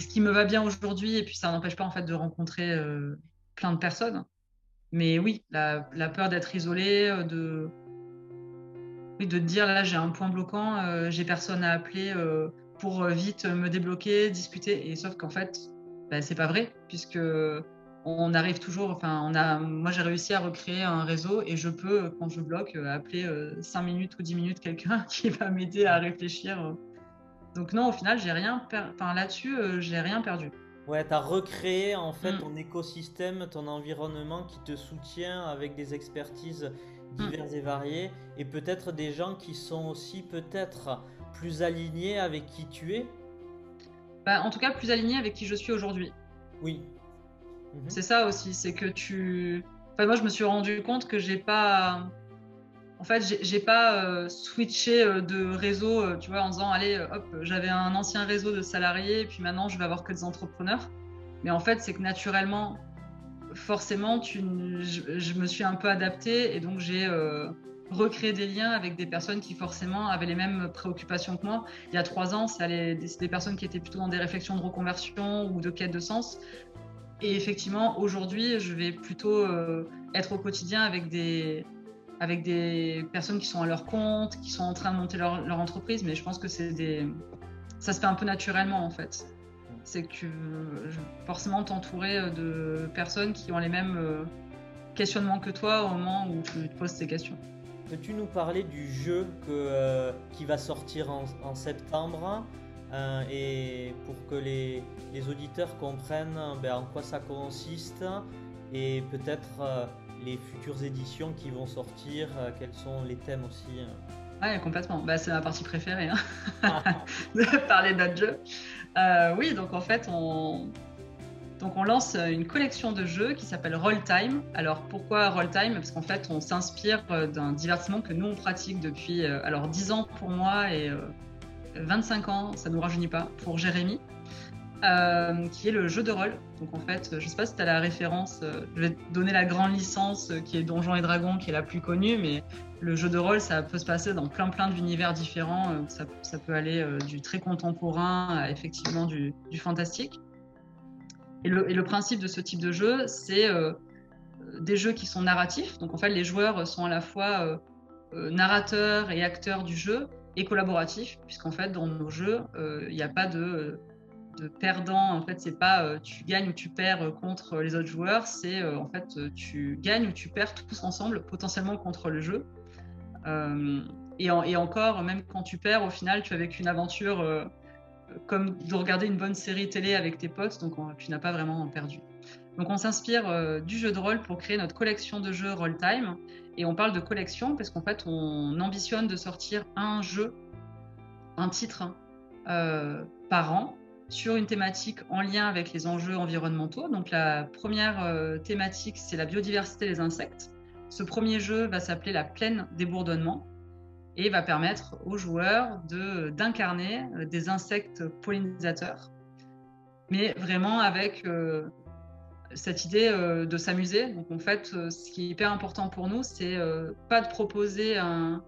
Ce qui me va bien aujourd'hui, et puis ça n'empêche pas en fait de rencontrer plein de personnes. Mais oui, la, peur d'être isolé, de, oui, de dire là j'ai un point bloquant, j'ai personne à appeler pour vite me débloquer, discuter. Et sauf qu'en fait, bah, c'est pas vrai, puisque on arrive toujours, enfin, on a, moi j'ai réussi à recréer un réseau et je peux, quand je bloque, euh, appeler 5 euh, minutes ou 10 minutes quelqu'un qui va m'aider à réfléchir. Donc non, au final, j'ai rien, enfin là-dessus, euh, j'ai rien perdu. Ouais, tu as recréé en fait mm. ton écosystème, ton environnement qui te soutient avec des expertises mm. diverses et variées et peut-être des gens qui sont aussi peut-être plus alignés avec qui tu es. Bah, en tout cas, plus alignés avec qui je suis aujourd'hui. Oui. C'est ça aussi, c'est que tu. Enfin, moi, je me suis rendu compte que j'ai pas. En fait, j'ai pas euh, switché euh, de réseau, euh, tu vois, en disant, allez, hop, j'avais un ancien réseau de salariés, puis maintenant, je vais avoir que des entrepreneurs. Mais en fait, c'est que naturellement, forcément, tu, je, me suis un peu adaptée et donc j'ai recréé des liens avec des personnes qui forcément avaient les mêmes préoccupations que moi. Il y a trois ans, c'est des, personnes qui étaient plutôt dans des réflexions de reconversion ou de quête de sens. Et effectivement, aujourd'hui, je vais plutôt être au quotidien avec des, avec des personnes qui sont à leur compte, qui sont en train de monter leur, entreprise, mais je pense que c'est des... ça se fait un peu naturellement en fait. C'est que forcément t'entourer de personnes qui ont les mêmes euh, questionnements que toi au moment où tu te poses ces questions. Peux-tu nous parler du jeu que, euh, qui va sortir en, septembre euh, et pour que les, auditeurs comprennent ben, en quoi ça consiste et peut-être euh, les futures éditions qui vont sortir, euh, quels sont les thèmes aussi. Oui, complètement. Bah, c'est ma partie préférée, hein. de parler d'autres jeux. oui, donc en fait, on, donc on lance une collection de jeux qui s'appelle Roll Time. Alors pourquoi Roll Time? Parce qu'en fait, on s'inspire d'un divertissement que nous on pratique depuis alors 10 ans pour moi et 25 ans, ça ne nous rajeunit pas, pour Jérémy, euh, qui est le jeu de rôle. Donc en fait, je ne sais pas si tu as la référence, euh, je vais donner la grande licence euh, qui est Donjons et Dragons, qui est la plus connue, mais le jeu de rôle, ça peut se passer dans plein plein d'univers différents. Ça, peut aller du très contemporain à effectivement du, fantastique. Et le, principe de ce type de jeu, c'est des jeux qui sont narratifs. Donc en fait, les joueurs sont à la fois narrateurs et acteurs du jeu, et collaboratif, puisqu'en fait, dans nos jeux, il n'y a pas de, de, perdant. En fait, c'est pas euh, tu gagnes ou tu perds contre les autres joueurs, c'est euh, en fait tu gagnes ou tu perds tous ensemble, potentiellement contre le jeu. Et, encore, même quand tu perds, au final, tu as vécu une aventure comme de regarder une bonne série télé avec tes potes, donc tu n'as pas vraiment perdu. Donc on s'inspire du jeu de rôle pour créer notre collection de jeux Roll Time et on parle de collection parce qu'en fait, on ambitionne de sortir un jeu, un titre euh, par an sur une thématique en lien avec les enjeux environnementaux. Donc la première euh, thématique, c'est la biodiversité des insectes. Ce premier jeu va s'appeler la plaine des bourdonnements et va permettre aux joueurs d'incarner euh, des insectes pollinisateurs, mais vraiment avec cette idée euh, de s'amuser. Donc en fait, euh, ce qui est hyper important pour nous, c'est euh, pas de proposer un,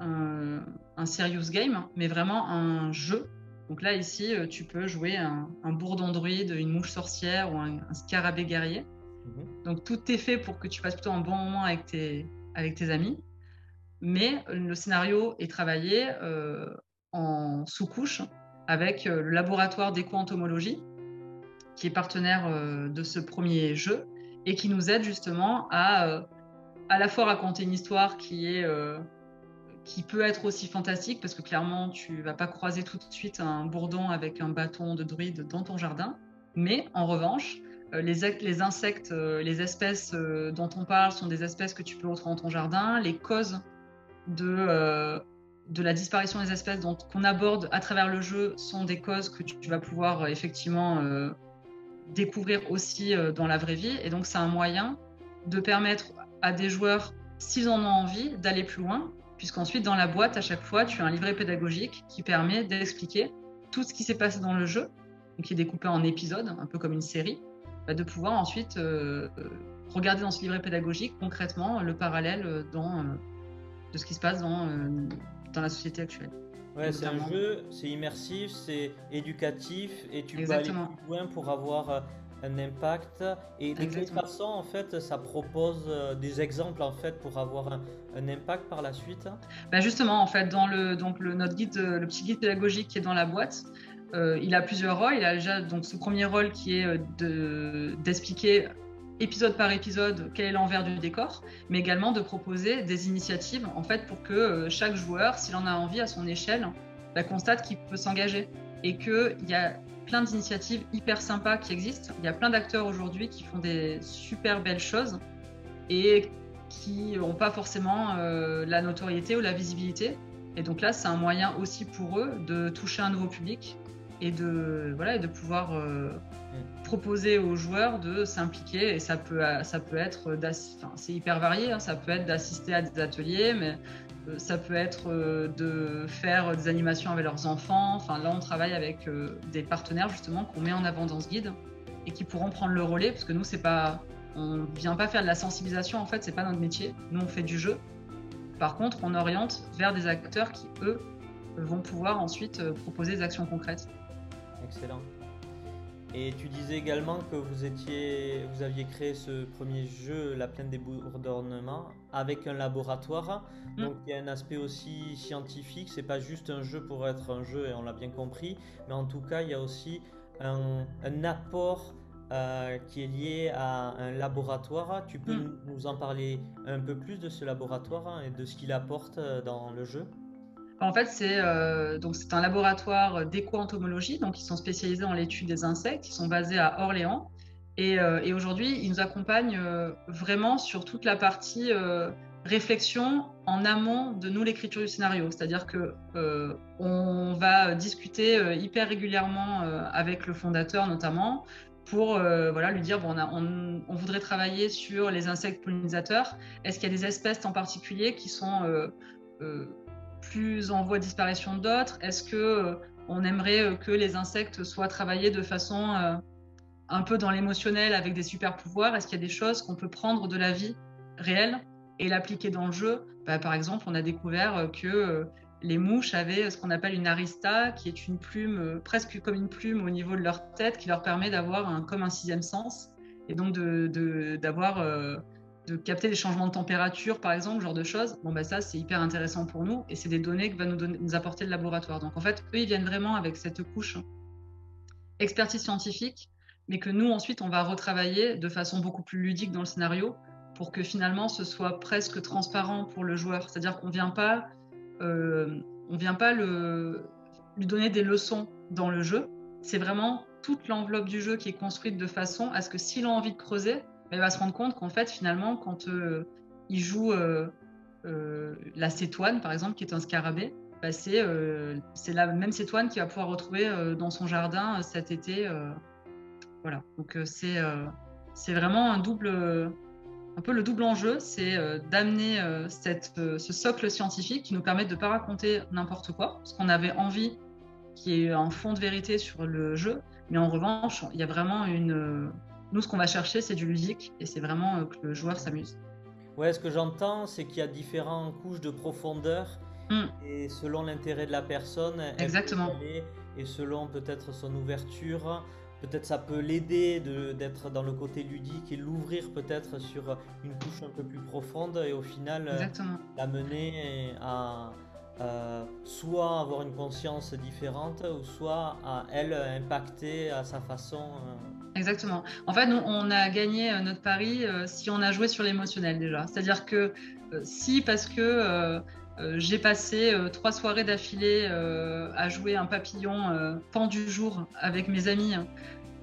un, serious game, mais vraiment un jeu. Donc là, ici, tu peux jouer un, un bourdon druide, une mouche sorcière ou un, scarabée guerrier. Mhm. Donc tout est fait pour que tu passes plutôt un bon moment avec tes, avec tes amis. Mais le scénario est travaillé en sous-couche avec le laboratoire d'éco-entomologie qui est partenaire euh, de ce premier jeu et qui nous aide justement à à la fois raconter une histoire qui est qui peut être aussi fantastique parce que clairement tu vas pas croiser tout de suite un bourdon avec un bâton de druide dans ton jardin, mais en revanche les, les insectes, les espèces dont on parle sont des espèces que tu peux retrouver dans ton jardin, les causes de la disparition des espèces qu'on aborde à travers le jeu sont des causes que tu, vas pouvoir euh, effectivement euh, découvrir aussi euh, dans la vraie vie. Et donc c'est un moyen de permettre à des joueurs, s'ils en ont envie, d'aller plus loin, puisqu'ensuite dans la boîte, à chaque fois, tu as un livret pédagogique qui permet d'expliquer tout ce qui s'est passé dans le jeu, qui est découpé en épisodes, un peu comme une série, bah, de pouvoir ensuite regarder dans ce livret pédagogique concrètement le parallèle dans, de ce qui se passe dans dans la société actuelle. Ouais, c'est un jeu, c'est immersif, c'est éducatif et tu peux aller plus loin pour avoir euh, un impact. Et de toute façon, en fait, ça propose euh, des exemples en fait pour avoir un, impact par la suite? Bah justement, en fait, dans le donc le notre guide, euh, le petit guide pédagogique qui est dans la boîte, il a plusieurs rôles. Il a déjà donc ce premier rôle qui est de d'expliquer épisode par épisode quel est l'envers du décor, mais également de proposer des initiatives en fait pour que euh, chaque joueur, s'il en a envie à son échelle, bah, constate qu'il peut s'engager et qu'il y a plein d'initiatives hyper sympas qui existent. Il y a plein d'acteurs aujourd'hui qui font des super belles choses et qui n'ont pas forcément euh, la notoriété ou la visibilité. Et donc là, c'est un moyen aussi pour eux de toucher un nouveau public et de, voilà, et de pouvoir euh, mm. proposer aux joueurs de s'impliquer. Et ça peut, ça peut être, c'est hyper varié, hein. ça peut être d'assister à des ateliers, mais ça peut être euh, de faire des animations avec leurs enfants. Enfin, là, on travaille avec des partenaires justement qu'on met en avant dans ce guide et qui pourront prendre le relais parce que nous, c'est pas, on vient pas faire de la sensibilisation. En fait, c'est pas notre métier. Nous, on fait du jeu. Par contre, on oriente vers des acteurs qui, eux, vont pouvoir ensuite proposer des actions concrètes excellent. Et tu disais également que vous aviez créé ce premier jeu, La plaine des bourdonnements, avec un laboratoire. Mm. Donc il y a un aspect aussi scientifique. C'est pas juste un jeu pour être un jeu, et on l'a bien compris. Mais en tout cas, il y a aussi un, apport euh, qui est lié à un laboratoire. Tu peux mm. nous en parler un peu plus de ce laboratoire et de ce qu'il apporte euh, dans le jeu? En fait, c'est euh, un laboratoire d'éco-entomologie, donc ils sont spécialisés dans l'étude des insectes, ils sont basés à Orléans. Et, euh, aujourd'hui, ils nous accompagnent euh, vraiment sur toute la partie réflexion en amont de nous l'écriture du scénario. C'est-à-dire que on va discuter hyper régulièrement avec le fondateur notamment pour voilà lui dire bon on, voudrait travailler sur les insectes pollinisateurs. Est-ce qu'il y a des espèces en particulier qui sont plus en voie de disparition d'autres? Est-ce que euh, on aimerait euh, que les insectes soient travaillés de façon euh, un peu dans l'émotionnel avec des super pouvoirs Est-ce qu'il y a des choses qu'on peut prendre de la vie réelle et l'appliquer dans le jeu? Bah, Par exemple, on a découvert que les mouches avaient ce qu'on appelle une arista, qui est une plume, presque comme une plume au niveau de leur tête, qui leur permet d'avoir comme un sixième sens, et donc d'avoir de, capter des changements de température, par exemple, ce genre de choses, bon, bah, ça, c'est hyper intéressant pour nous et c'est des données que va nous apporter le laboratoire. Donc, en fait, eux, ils viennent vraiment avec cette couche expertise scientifique, mais que nous, ensuite, on va retravailler de façon beaucoup plus ludique dans le scénario pour que finalement, ce soit presque transparent pour le joueur. C'est-à-dire qu'on vient pas, euh, on vient pas lui donner des leçons dans le jeu. C'est vraiment toute l'enveloppe du jeu qui est construite de façon à ce que s'il a envie de creuser, il va se rendre compte qu'en fait, finalement, quand euh, il joue euh, la cétoine, par exemple, qui est un scarabée, bah, c'est la même cétoine qu'il va pouvoir retrouver dans son jardin cet été. Voilà, donc c'est c'est vraiment un double, un peu le double enjeu, c'est d'amener ce socle scientifique qui nous permet de ne pas raconter n'importe quoi, parce qu'on avait envie qu'il y ait un fond de vérité sur le jeu, mais en revanche, il y a vraiment une nous, ce qu'on va chercher, c'est du ludique et c'est vraiment euh, que le joueur s'amuse. Ouais, ce que j'entends, c'est qu'il y a différentes couches de profondeur hmm. et selon l'intérêt de la personne, exactement. et selon peut-être son ouverture, peut-être ça peut l'aider d'être dans le côté ludique et l'ouvrir peut-être sur une couche un peu plus profonde et au final euh, l'amener à euh, soit avoir une conscience différente ou soit à elle impacter à sa façon Exactement. En fait, nous, on a gagné notre pari si on a joué sur l'émotionnel déjà. C'est-à-dire que si, parce que j'ai passé trois soirées d'affilée à jouer un papillon pendu jour avec mes amis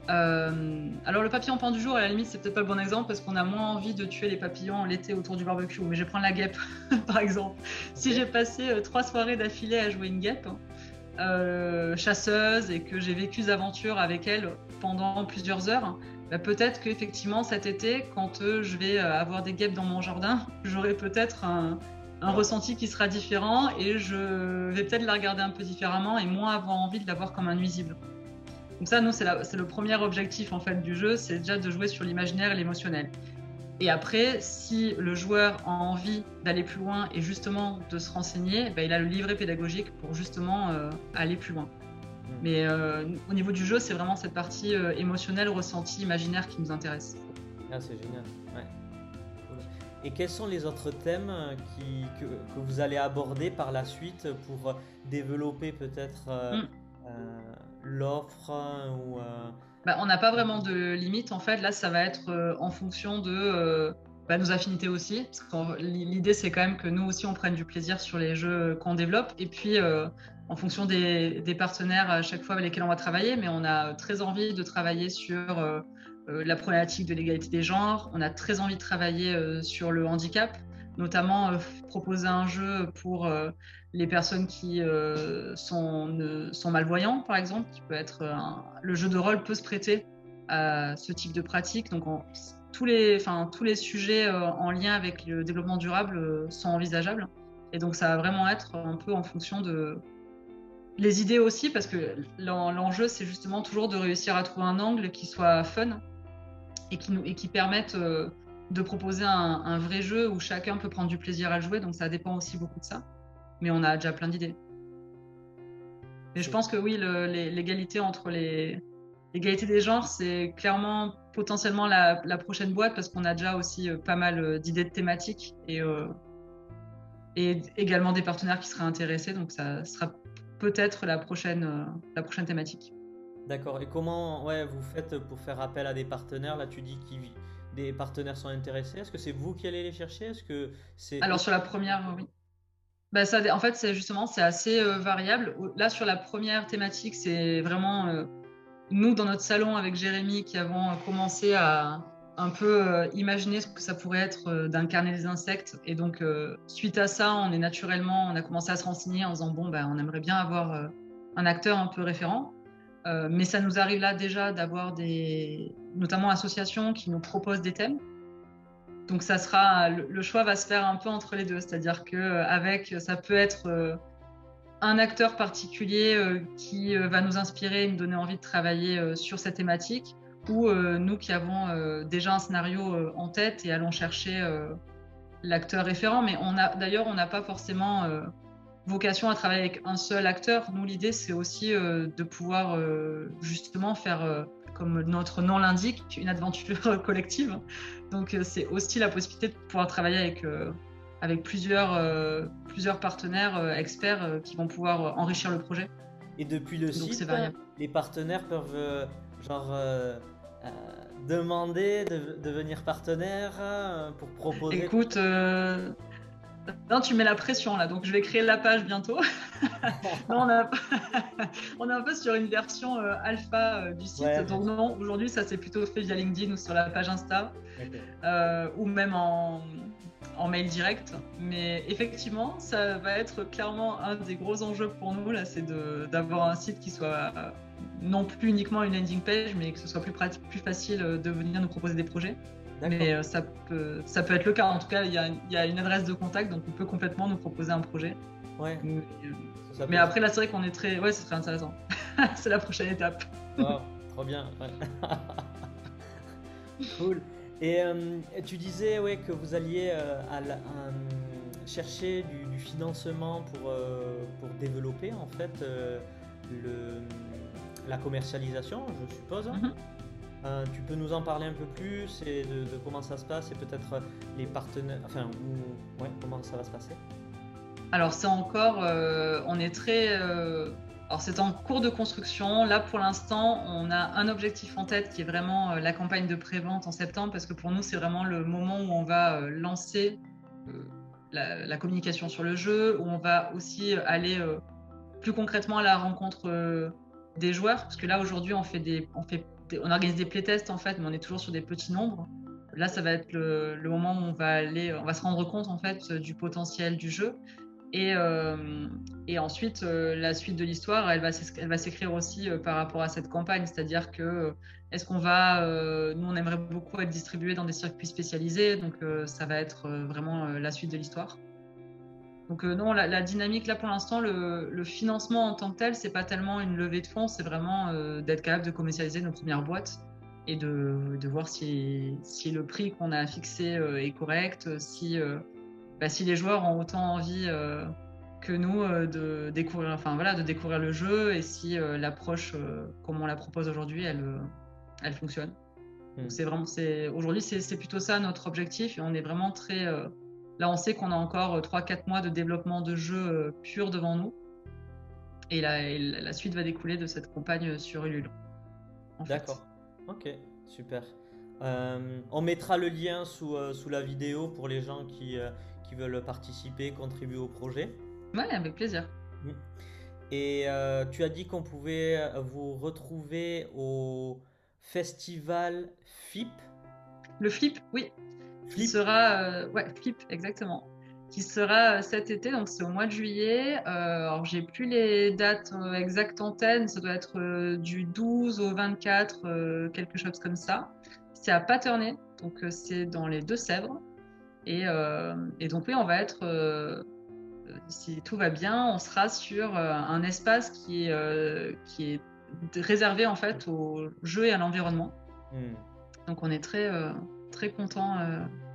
euh, alors le papillon pan du jour, à la limite, c'est peut-être pas le bon exemple parce qu'on a moins envie de tuer les papillons l'été autour du barbecue. Mais je vais prendre la guêpe, par exemple. Si j'ai passé euh, trois soirées d'affilée à jouer une guêpe euh, chasseuse et que j'ai vécu des aventures avec elle pendant plusieurs heures, bah, peut-être qu'effectivement cet été, quand je vais avoir des guêpes dans mon jardin, j'aurai peut-être un, un ressenti qui sera différent et je vais peut-être la regarder un peu différemment et moins avoir envie de la voir comme un nuisible. Donc ça, nous, c'est le premier objectif en fait du jeu, c'est déjà de jouer sur l'imaginaire et l'émotionnel. Et après, si le joueur a envie d'aller plus loin et justement de se renseigner, ben, il a le livret pédagogique pour justement euh, aller plus loin. Hmm. Mais euh, au niveau du jeu, c'est vraiment cette partie euh, émotionnelle, ressentie, imaginaire qui nous intéresse. Ah, c'est génial. Ouais. Et quels sont les autres thèmes qui, que, que, vous allez aborder par la suite pour développer peut-être hmm l'offre ou euh, bah, On n'a pas vraiment de limite en fait. Là, ça va être euh, en fonction de euh, bah, nos affinités aussi. L'idée, c'est quand même que nous aussi, on prenne du plaisir sur les jeux qu'on développe. Et puis, en fonction des, partenaires à chaque fois avec lesquels on va travailler, mais on a très envie de travailler sur la problématique de l'égalité des genres. On a très envie de travailler sur le handicap, notamment proposer un jeu pour les personnes qui euh, sont, sont par exemple, qui peut être le jeu de rôle peut se prêter à ce type de pratique. Donc, tous, les, enfin, tous les sujets euh, en lien avec le développement durable euh, sont envisageables. Et donc, ça va vraiment être un peu en fonction de les idées aussi, parce que l'enjeu, c'est justement toujours de réussir à trouver un angle qui soit fun et qui, nous, et qui permette de proposer un, un vrai jeu où chacun peut prendre du plaisir à jouer. Donc, ça dépend aussi beaucoup de ça mais on a déjà plein d'idées. Et je pense que oui, l'égalité entre les l'égalité des genres, c'est clairement potentiellement la, prochaine boîte parce qu'on a déjà aussi euh, pas mal euh, d'idées de thématiques et, euh, et également des partenaires qui seraient intéressés. Donc ça sera peut-être la prochaine, la prochaine thématique. D'accord. Et comment ouais, vous faites pour faire appel à des partenaires? Là, tu dis que des partenaires sont intéressés. Est-ce que c'est vous qui allez les chercher? Est-ce que c'est Alors sur la première, oui. Bah, ça, en fait, c'est justement, c'est assez euh, variable. Là, sur la première thématique, c'est vraiment euh, nous, dans notre salon, avec Jérémy, qui avons commencé à un peu euh, imaginer ce que ça pourrait être d'incarner les insectes. Et donc, suite à ça, on est naturellement, on a commencé à se renseigner en disant, bon, ben, on aimerait bien avoir un acteur un peu référent. Mais ça nous arrive là déjà d'avoir des, notamment associations qui nous proposent des thèmes. Donc ça sera le, choix va se faire un peu entre les deux, c'est-à-dire que euh, avec ça peut être euh, un acteur particulier euh, qui va nous inspirer, nous donner envie de travailler sur cette thématique, ou nous qui avons déjà un scénario en tête et allons chercher l'acteur référent. Mais on a d'ailleurs on n'a pas forcément vocation à travailler avec un seul acteur. Nous l'idée c'est aussi de pouvoir justement faire comme notre nom l'indique, une aventure collective. Donc euh, c'est aussi la possibilité de pouvoir travailler avec, euh, avec plusieurs, euh, plusieurs partenaires experts qui vont pouvoir enrichir le projet. Et depuis le site, les partenaires peuvent genre demander de devenir partenaire pour proposer. Écoute, non, tu mets la pression là, donc je vais créer la page bientôt. on, est un peu sur une version euh, alpha euh, du site, donc non, aujourd'hui ça s'est plutôt fait via LinkedIn ou sur la page Insta, euh, ou même en, mail direct. Mais effectivement, ça va être clairement un des gros enjeux pour nous là, c'est d'avoir un site qui soit non plus uniquement une landing page, mais que ce soit plus, plus facile de venir nous proposer des projets. Mais euh, ça, peut, ça peut être le cas. En tout cas, il y, a, y, a, une adresse de contact, donc on peut complètement nous proposer un projet. Ouais. Mais, euh, après, là, c'est vrai qu'on est très. Ouais, c'est très intéressant. c'est la prochaine étape. trop bien. cool. Et euh, tu disais ouais, que vous alliez à chercher du, financement pour, pour développer en fait le, la commercialisation, je suppose. Mm-hmm. Euh, tu peux nous en parler un peu plus et de, comment ça se passe et peut-être les partenaires, enfin, comment ça va se passer? Alors c'est encore, euh, on est très, euh, alors c'est en cours de construction. Là pour l'instant, on a un objectif en tête qui est vraiment la campagne de prévente en septembre parce que pour nous c'est vraiment le moment où on va lancer la, communication sur le jeu, où on va aussi aller plus concrètement à la rencontre des joueurs parce que là aujourd'hui on fait des, on fait on organise des playtests en fait, mais on est toujours sur des petits nombres. Là, ça va être le, moment où on va aller, on va se rendre compte en fait du potentiel du jeu. Et, euh, ensuite, euh, la suite de l'histoire, elle va, elle va s'écrire aussi euh, par rapport à cette campagne. C'est-à-dire que, est-ce qu'on va, nous, on aimerait beaucoup être distribué dans des circuits spécialisés, donc ça va être vraiment la suite de l'histoire. Donc non, la, dynamique là pour l'instant, le, le, financement en tant que tel, c'est pas tellement une levée de fonds, c'est vraiment d'être capable de commercialiser nos premières boîtes et de, de voir si, si, le prix qu'on a fixé euh, est correct, si, euh, bah, si les joueurs ont autant envie euh, que nous de découvrir, enfin voilà, de découvrir le jeu et si l'approche, comme on la propose aujourd'hui, elle, elle fonctionne. Hmm. C'est vraiment, c'est aujourd'hui, c'est plutôt ça notre objectif et on est vraiment très. Là, on sait qu'on a encore 3-4 mois de développement de jeu pur devant nous. Et la, la, suite va découler de cette campagne sur Ulule. D'accord. Ok, super. Euh, on mettra le lien sous, euh, sous, la vidéo pour les gens qui, euh, qui, veulent participer, contribuer au projet. Ouais, avec plaisir. Mm. Et tu as dit qu'on pouvait vous retrouver au festival FIP. Le FLIP, oui. Flip. sera. ouais, FLIP, exactement qui sera euh, cet été, donc c'est au mois de juillet. Euh, alors j'ai plus les dates euh, exactes en tête, ça doit être du 12 au 24, quelque chose comme ça. C'est à Paternay, donc c'est dans les Deux-Sèvres. Et, et, donc oui, on va être, si tout va bien, on sera sur un espace qui est, qui est réservé en fait au jeu et à l'environnement. Hmm. Donc on est très, très content,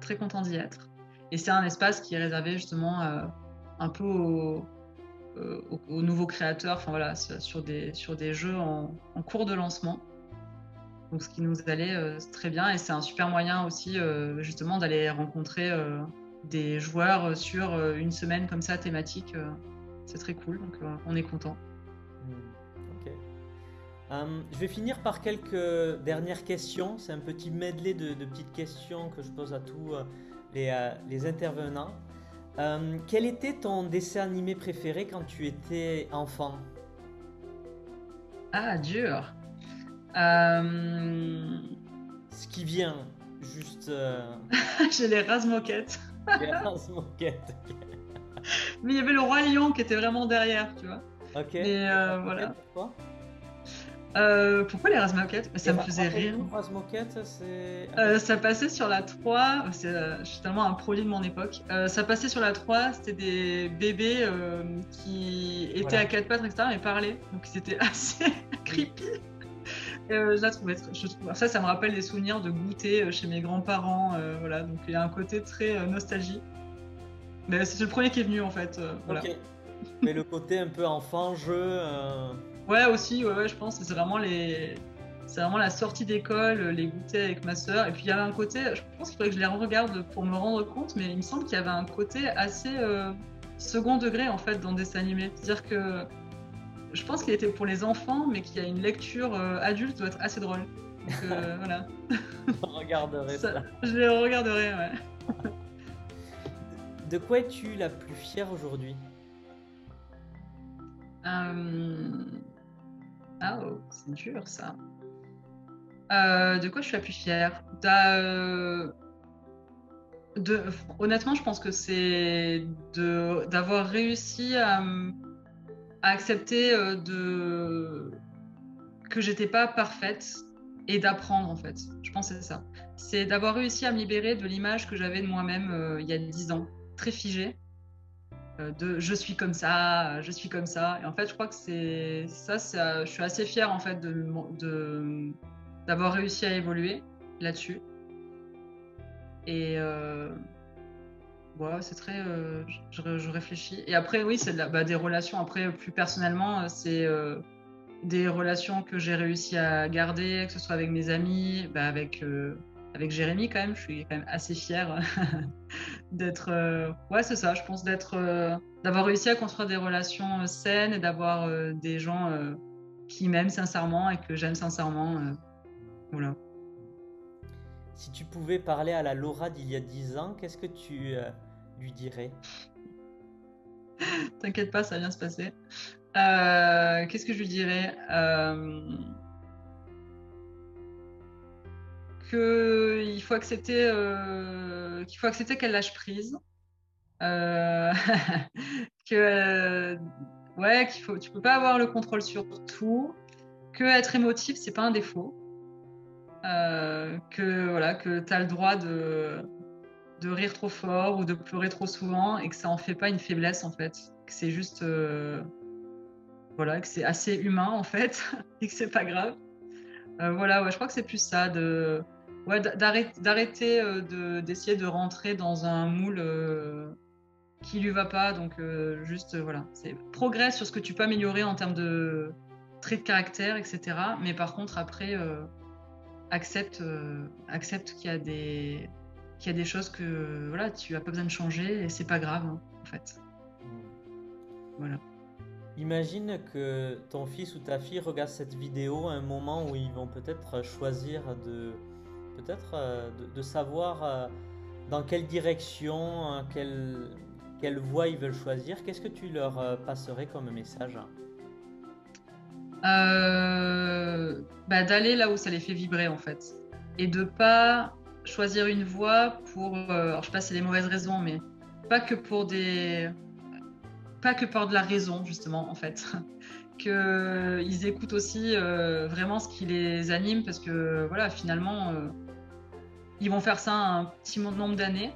très content d'y être. Et c'est un espace qui est réservé justement euh, un peu aux, euh, nouveaux créateurs, enfin voilà, sur des, sur des jeux en, cours de lancement. Donc ce qui nous allait euh, très bien et c'est un super moyen aussi justement d'aller rencontrer des joueurs sur une semaine comme ça thématique. c'est très cool, donc on est content. Hmm, je vais finir par quelques dernières questions. C'est un petit medley de, de, petites questions que je pose à tous euh, les, intervenants. Euh, quel était ton dessin animé préféré quand tu étais enfant? Ah, dur. Euh, Ce qui vient, juste. J'ai les Razmoquettes. les Razmoquettes. Mais il y avait le Roi Lion qui était vraiment derrière, tu vois. Ok. Et voilà. Euh, pourquoi les Razmoquettes Ça me faisait rire. c'est. Euh, ça passait sur la 3, c'est, euh, je suis tellement un produit de mon époque. ça passait sur la 3, c'était des bébés qui étaient à quatre pattes, etc. et parlaient. Donc c'était assez creepy. je la trouvais, je trouve, ça, ça me rappelle des souvenirs de goûter chez mes grands-parents. voilà, donc il y a un côté très nostalgie. Mais c'est le premier qui est venu en fait. voilà. Mais le côté un peu enfant, jeu. Ouais, aussi, ouais, ouais je pense. C'est vraiment les. C'est vraiment la sortie d'école, les goûter avec ma sœur. Et puis il y avait un côté, je pense qu'il faudrait que je les regarde pour me rendre compte, mais il me semble qu'il y avait un côté assez euh, second degré en fait dans des dessins animés. C'est-à-dire que je pense qu'il était pour les enfants, mais qu'il y a une lecture euh, adulte doit être assez drôle. Donc euh, voilà. Je regarderai ça, Je les regarderai, ouais. De quoi es-tu la plus fière aujourd'hui? C'est dur ça. Euh, de quoi je suis la plus fière? De... Honnêtement, je pense que c'est d'avoir réussi à, accepter euh, de... que j'étais pas parfaite et d'apprendre en fait. Je pense que c'est ça. C'est d'avoir réussi à me libérer de l'image que j'avais de moi-même euh, il y a dix ans, très figée, euh, de je suis comme ça, je suis comme ça. Et en fait, je crois que c'est ça, je suis assez fière en fait d'avoir réussi à évoluer là-dessus. Et euh, c'est très, euh, je, réfléchis. Et après, oui, c'est bah, des relations. Après, plus personnellement, c'est euh, des relations que j'ai réussi à garder, que ce soit avec mes amis, bah, avec avec Jérémy quand même. Je suis quand même assez fière d'être. ouais, c'est ça. Je pense d'être, d'avoir réussi à construire des relations saines et d'avoir des gens qui m'aiment sincèrement et que j'aime sincèrement. voilà. Si tu pouvais parler à la Laura d'il y a 10 ans, qu'est-ce que tu lui dirais? T'inquiète pas, ça vient se passer. Euh, qu'est-ce que je lui dirais? Qu'il faut accepter euh, qu'il faut accepter qu'elle lâche prise. que ouais, qu'il faut, tu peux pas avoir le contrôle sur tout. Que être émotif, c'est pas un défaut. que voilà, que tu as le droit de de rire trop fort ou de pleurer trop souvent et que ça en fait pas une faiblesse en fait. Que c'est juste voilà, que c'est assez humain en fait et que c'est pas grave. Euh, voilà, ouais, je crois que c'est plus ça, de, ouais, d'arrêter euh, de, d'essayer de rentrer dans un moule euh, qui lui va pas. Donc juste, voilà, c'est progrès sur ce que tu peux améliorer en termes de traits de caractère, etc. Mais par contre, après, accepte, accepte qu'il y a des qu'il y a des choses que voilà, tu as pas besoin de changer et c'est pas grave hein, en fait. Voilà. Imagine que ton fils ou ta fille regarde cette vidéo à un moment où ils vont peut-être choisir de peut-être euh, de, savoir euh, dans quelle direction, euh, quelle, quelle voie ils veulent choisir. Qu'est-ce que tu leur passerais comme message bah, D'aller là où ça les fait vibrer en fait. Et de pas choisir une voie pour, alors je sais pas si c'est les mauvaises raisons, mais pas que pour des pas que par de la raison, justement, en fait. Qu'ils écoutent aussi euh, vraiment ce qui les anime, parce que, voilà, finalement, euh, ils vont faire ça un petit nombre d'années,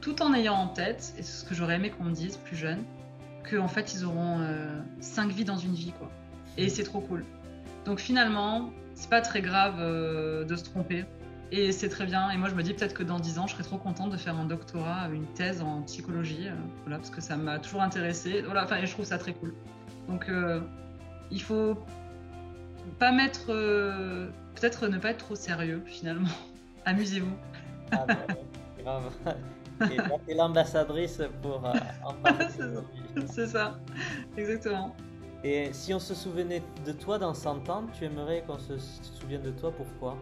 tout en ayant en tête, et c'est ce que j'aurais aimé qu'on me dise plus jeune, qu'en en fait, ils auront euh, cinq vies dans une vie, quoi. Et c'est trop cool. Donc finalement, c'est pas très grave de se tromper. Et c'est très bien. Et moi, je me dis peut-être que dans 10 ans, je serais trop contente de faire un doctorat, une thèse en psychologie, euh, voilà, parce que ça m'a toujours intéressée. Voilà, enfin, je trouve ça très cool. Donc, euh, il faut pas mettre, euh, peut-être ne pas être trop sérieux finalement. Amusez-vous. Ah bah, grave. Et l'ambassadrice pour en parler. c'est ça, exactement. Et si on se souvenait de toi dans 100 ans, tu aimerais qu'on se souvienne de toi, pourquoi?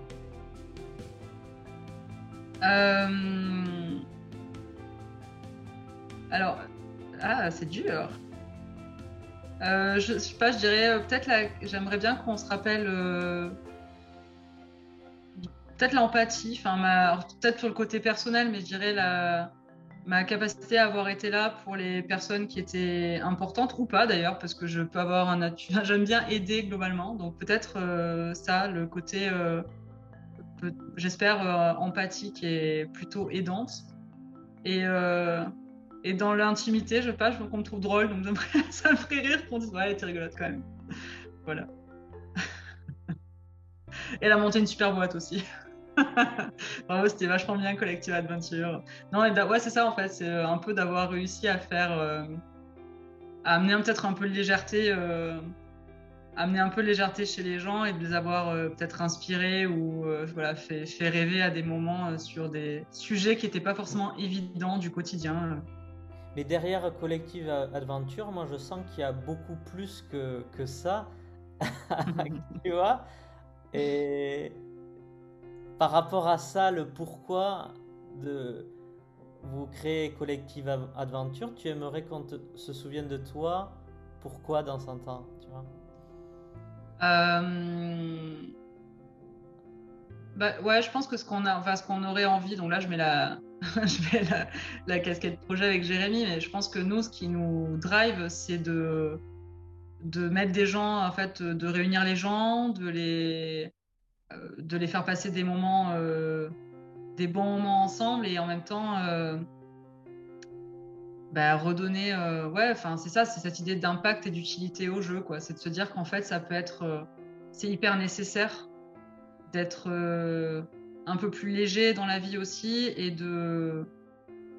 Euh, alors, ah, c'est dur. Euh, je, sais pas, je dirais euh, peut-être j'aimerais bien qu'on se rappelle peut-être l'empathie, enfin peut-être sur le côté personnel, mais je dirais la, ma capacité à avoir été là pour les personnes qui étaient importantes ou pas d'ailleurs, parce que je peux avoir un j'aime bien aider globalement, donc peut-être ça, le côté j'espère, euh, empathique et plutôt aidante. Et, euh, et dans l'intimité, je sais pas, je veux qu'on me trouve drôle, donc ça me ferait rire qu'on dise ouais, t'es rigolote quand même. voilà. et elle a monté une super boîte aussi. Bravo, c'était vachement bien Collective Adventure. Non, ouais, c'est ça en fait, c'est euh, un peu d'avoir réussi à faire, à amener peut-être un peu de légèreté amener un peu de légèreté chez les gens et de les avoir euh, peut-être inspirés ou euh, voilà, fait, rêver à des moments euh, sur des sujets qui n'étaient pas forcément évidents du quotidien. Mais derrière Collective Adventure, moi je sens qu'il y a beaucoup plus que, que ça. tu vois? Et par rapport à ça, le pourquoi de vous créer Collective Adventure, tu aimerais qu'on se souvienne de toi Pourquoi dans 100 ans euh, bah, ouais, je pense que ce qu'on enfin, aurait envie, donc là je mets la, je mets la, casquette projet avec Jérémy, mais je pense que nous, ce qui nous drive, c'est de, de mettre des gens, en fait, de réunir les gens, de les, de les faire passer des moments, euh, des bons moments ensemble et en même temps bah, redonner, euh, ouais, enfin c'est ça, c'est cette idée d'impact et d'utilité au jeu, quoi. C'est de se dire qu'en fait, ça peut être, euh, c'est hyper nécessaire d'être euh, un peu plus léger dans la vie aussi et de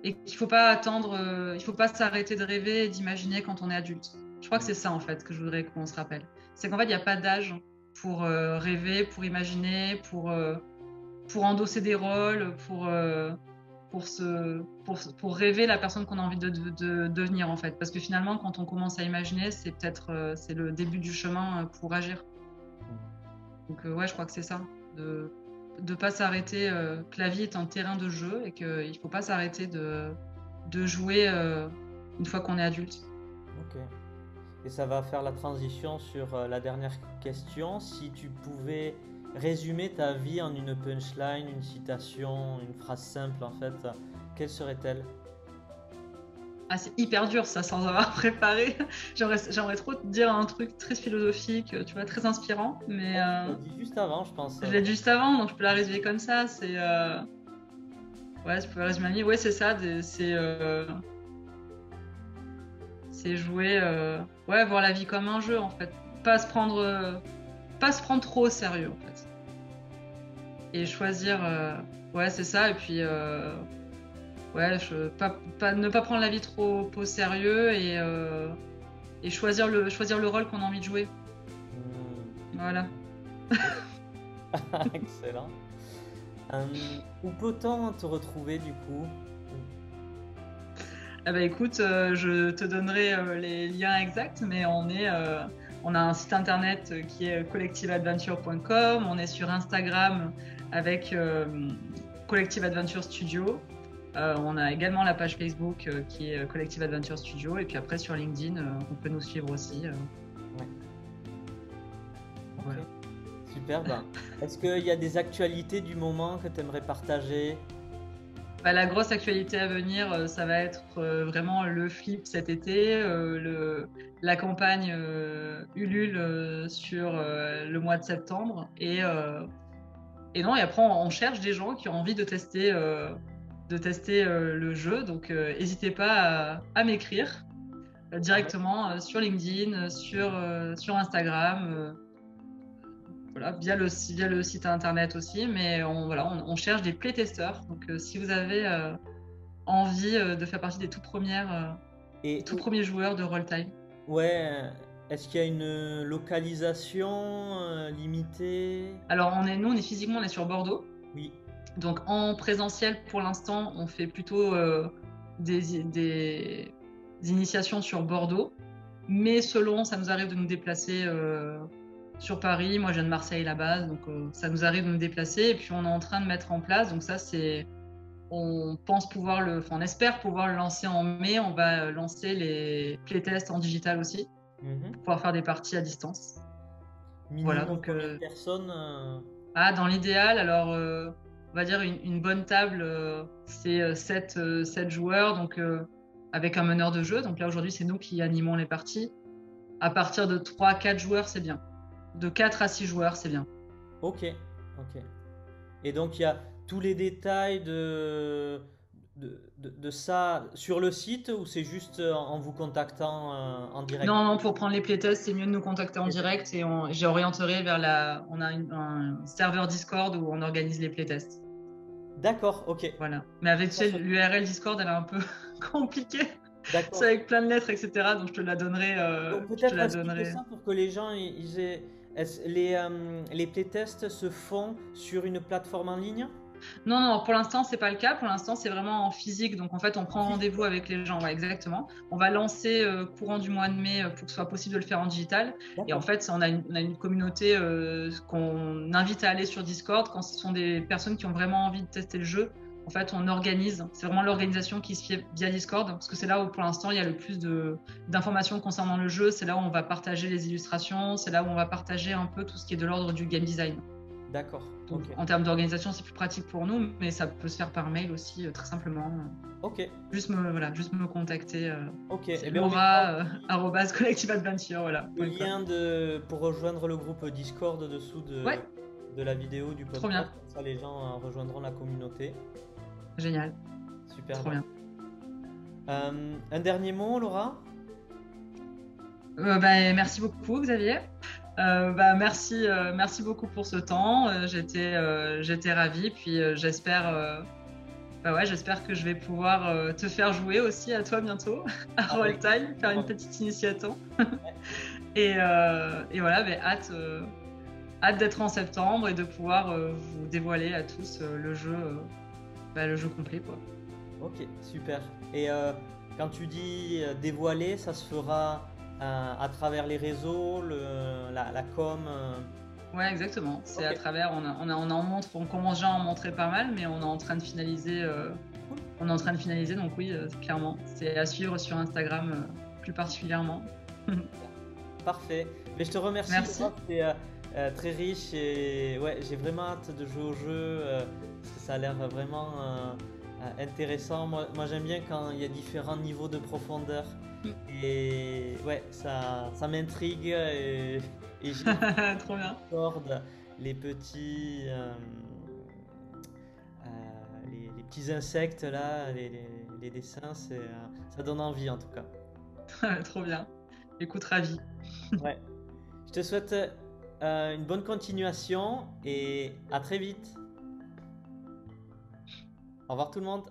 et qu'il faut pas attendre, il faut pas s'arrêter de rêver et d'imaginer quand on est adulte. Je crois que c'est ça en fait que je voudrais qu'on se rappelle. C'est qu'en fait, il n'y a pas d'âge pour rêver, pour imaginer, pour pour endosser des rôles, pour, pour, se, pour, pour, rêver la personne qu'on a envie de, de, devenir en fait. Parce que finalement, quand on commence à imaginer, c'est peut-être c'est le début du chemin pour agir. Donc ouais, je crois que c'est ça. De ne pas s'arrêter, que la vie est un terrain de jeu et qu'il ne faut pas s'arrêter de, de jouer une fois qu'on est adulte. Ok. Et ça va faire la transition sur euh, la dernière question. Si tu pouvais résumer ta vie en une punchline, une citation, une phrase simple en fait, quelle serait-elle? Ah, c'est hyper dur ça sans avoir préparé. J'aimerais trop te dire un truc très philosophique, tu vois, très inspirant. Mais euh... je l'ai dit juste avant, je pense. Je l'ai dit juste avant, donc je peux la résumer comme ça. C'est euh... ouais, je peux la résumer à Ouais, c'est ça. C'est euh, c'est jouer, euh, ouais, voir la vie comme un jeu en fait, pas se prendre, euh, pas se prendre trop au sérieux en fait, et choisir, euh, ouais, c'est ça, et puis ouais, je, pas, ne pas prendre la vie trop au sérieux et, et choisir le, choisir le rôle qu'on a envie de jouer. Hmm. Voilà. Excellent. où peut-on te retrouver du coup? Eh ben, écoute, euh, je te donnerai euh, les liens exacts, mais on est, euh, on a un site internet qui est collectiveadventure.com, on est sur Instagram avec Collective Adventure Studio. on a également la page Facebook qui est Collective Adventure Studio, et puis après sur LinkedIn, on peut nous suivre aussi. Ouais. Super. Ben, est-ce qu'il y a des actualités du moment que tu aimerais partager? Bah, la grosse actualité à venir, euh, ça va être euh, vraiment le flip cet été, euh, la campagne Ulule sur le mois de septembre. Et, non, et après, on, cherche des gens qui ont envie de tester, le jeu. Donc, n'hésitez pas à, m'écrire directement sur LinkedIn, sur Instagram via le, via le site internet aussi. Mais on, voilà, on, cherche des playtesters. Donc, euh, si vous avez euh, envie euh, de faire partie des tout, premières, et, tout premiers joueurs de Roll-Time. Ouais, est-ce qu'il y a une localisation limitée? Alors, on est, nous, on est physiquement, on est sur Bordeaux. Oui. Donc, en présentiel, pour l'instant, on fait plutôt des, des, initiations sur Bordeaux. Mais selon, ça nous arrive de nous déplacer sur Paris. Moi, je viens de Marseille à la base, donc euh, ça nous arrive de nous déplacer. Et puis, on est en train de mettre en place. Donc, ça, c'est. On pense pouvoir le. Enfin, on espère pouvoir le lancer en mai. On va lancer les playtests en digital aussi, mhm. pour pouvoir faire des parties à distance. voilà, donc. Euh, personnes euh, Ah, dans l'idéal, alors. on va dire une, bonne table, c'est 7, 7, joueurs, donc avec un meneur de jeu. Donc là, aujourd'hui, c'est nous qui animons les parties. À partir de 3-4 joueurs, c'est bien de 4 à 6 joueurs, c'est bien. Ok, ok. Et donc il y a tous les détails de, de, ça sur le site ou c'est juste en vous contactant euh, en direct? Non, non, pour prendre les playtests, c'est mieux de nous contacter en direct et j'ai orienté vers la. On a un serveur Discord où on organise les playtests. D'accord, ok. Voilà. Mais avec l'URL Discord, elle est un peu compliquée. C'est avec plein de lettres, etc. Donc je te la donnerai. Euh, peut-être la donnerai. ça pour que les gens ils aient les, euh, les playtests se font sur une plateforme en ligne? Non, non, pour l'instant, c'est pas le cas. Pour l'instant, c'est vraiment en physique. Donc, en fait, on prend rendez-vous avec les gens. Ouais, exactement. On va lancer euh, courant du mois de mai euh, pour que ce soit possible de le faire en digital. Et en fait, on a une, on a une communauté qu'on invite à aller sur Discord quand ce sont des personnes qui ont vraiment envie de tester le jeu en fait, on organise. C'est vraiment l'organisation qui se fait via Discord, parce que c'est là où, pour l'instant, il y a le plus d'informations concernant le jeu. C'est là où on va partager les illustrations. C'est là où on va partager un peu tout ce qui est de l'ordre du game design. D'accord. En termes d'organisation, c'est plus pratique pour nous, mais ça peut se faire par mail aussi, euh, très simplement. Ok. Juste me, voilà, juste me contacter. Euh, ok. C'est eh Laura, euh, Collective Adventure, voilà. Le lien de, pour rejoindre le groupe Discord dessous de, de la vidéo du podcast. Trop bien. ça, les gens rejoindront la communauté. Génial. Super. Trop bien. Euh, un dernier mot, Laura? Euh, bah, Merci beaucoup, Xavier. Euh, bah, merci, merci beaucoup pour ce temps. j'étais, j'étais ravie. Puis j'espère, bah ouais, j'espère que je vais pouvoir te faire jouer aussi à toi bientôt à ah Roll Time, faire une petite initiation. et, et, voilà, mais hâte hâte d'être en septembre et de pouvoir vous dévoiler à tous le jeu, bah, le jeu complet quoi. Ok, super. Et quand tu dis dévoiler, ça se fera à travers les réseaux, la, com Ouais, exactement. C'est à travers, on, on, on en montre, on commence déjà à en montrer pas mal, mais on est en train de finaliser. Euh, on est en train de finaliser, donc oui, euh, clairement, c'est à suivre sur Instagram euh, plus particulièrement. Parfait. Mais je te remercie. Merci. C'est très riche et ouais, j'ai vraiment hâte de jouer au jeu parce que ça a l'air vraiment intéressant. Moi, moi j'aime bien quand il y a différents niveaux de profondeur. Mm. Et ouais, ça, ça m'intrigue et, et Trop bien. les petits, euh, euh, les, petits insectes là, les, dessins, c'est, euh, ça donne envie en tout cas. Trop bien. Écoute, ravi. ouais. Je te souhaite une bonne continuation et à très vite. Au revoir tout le monde.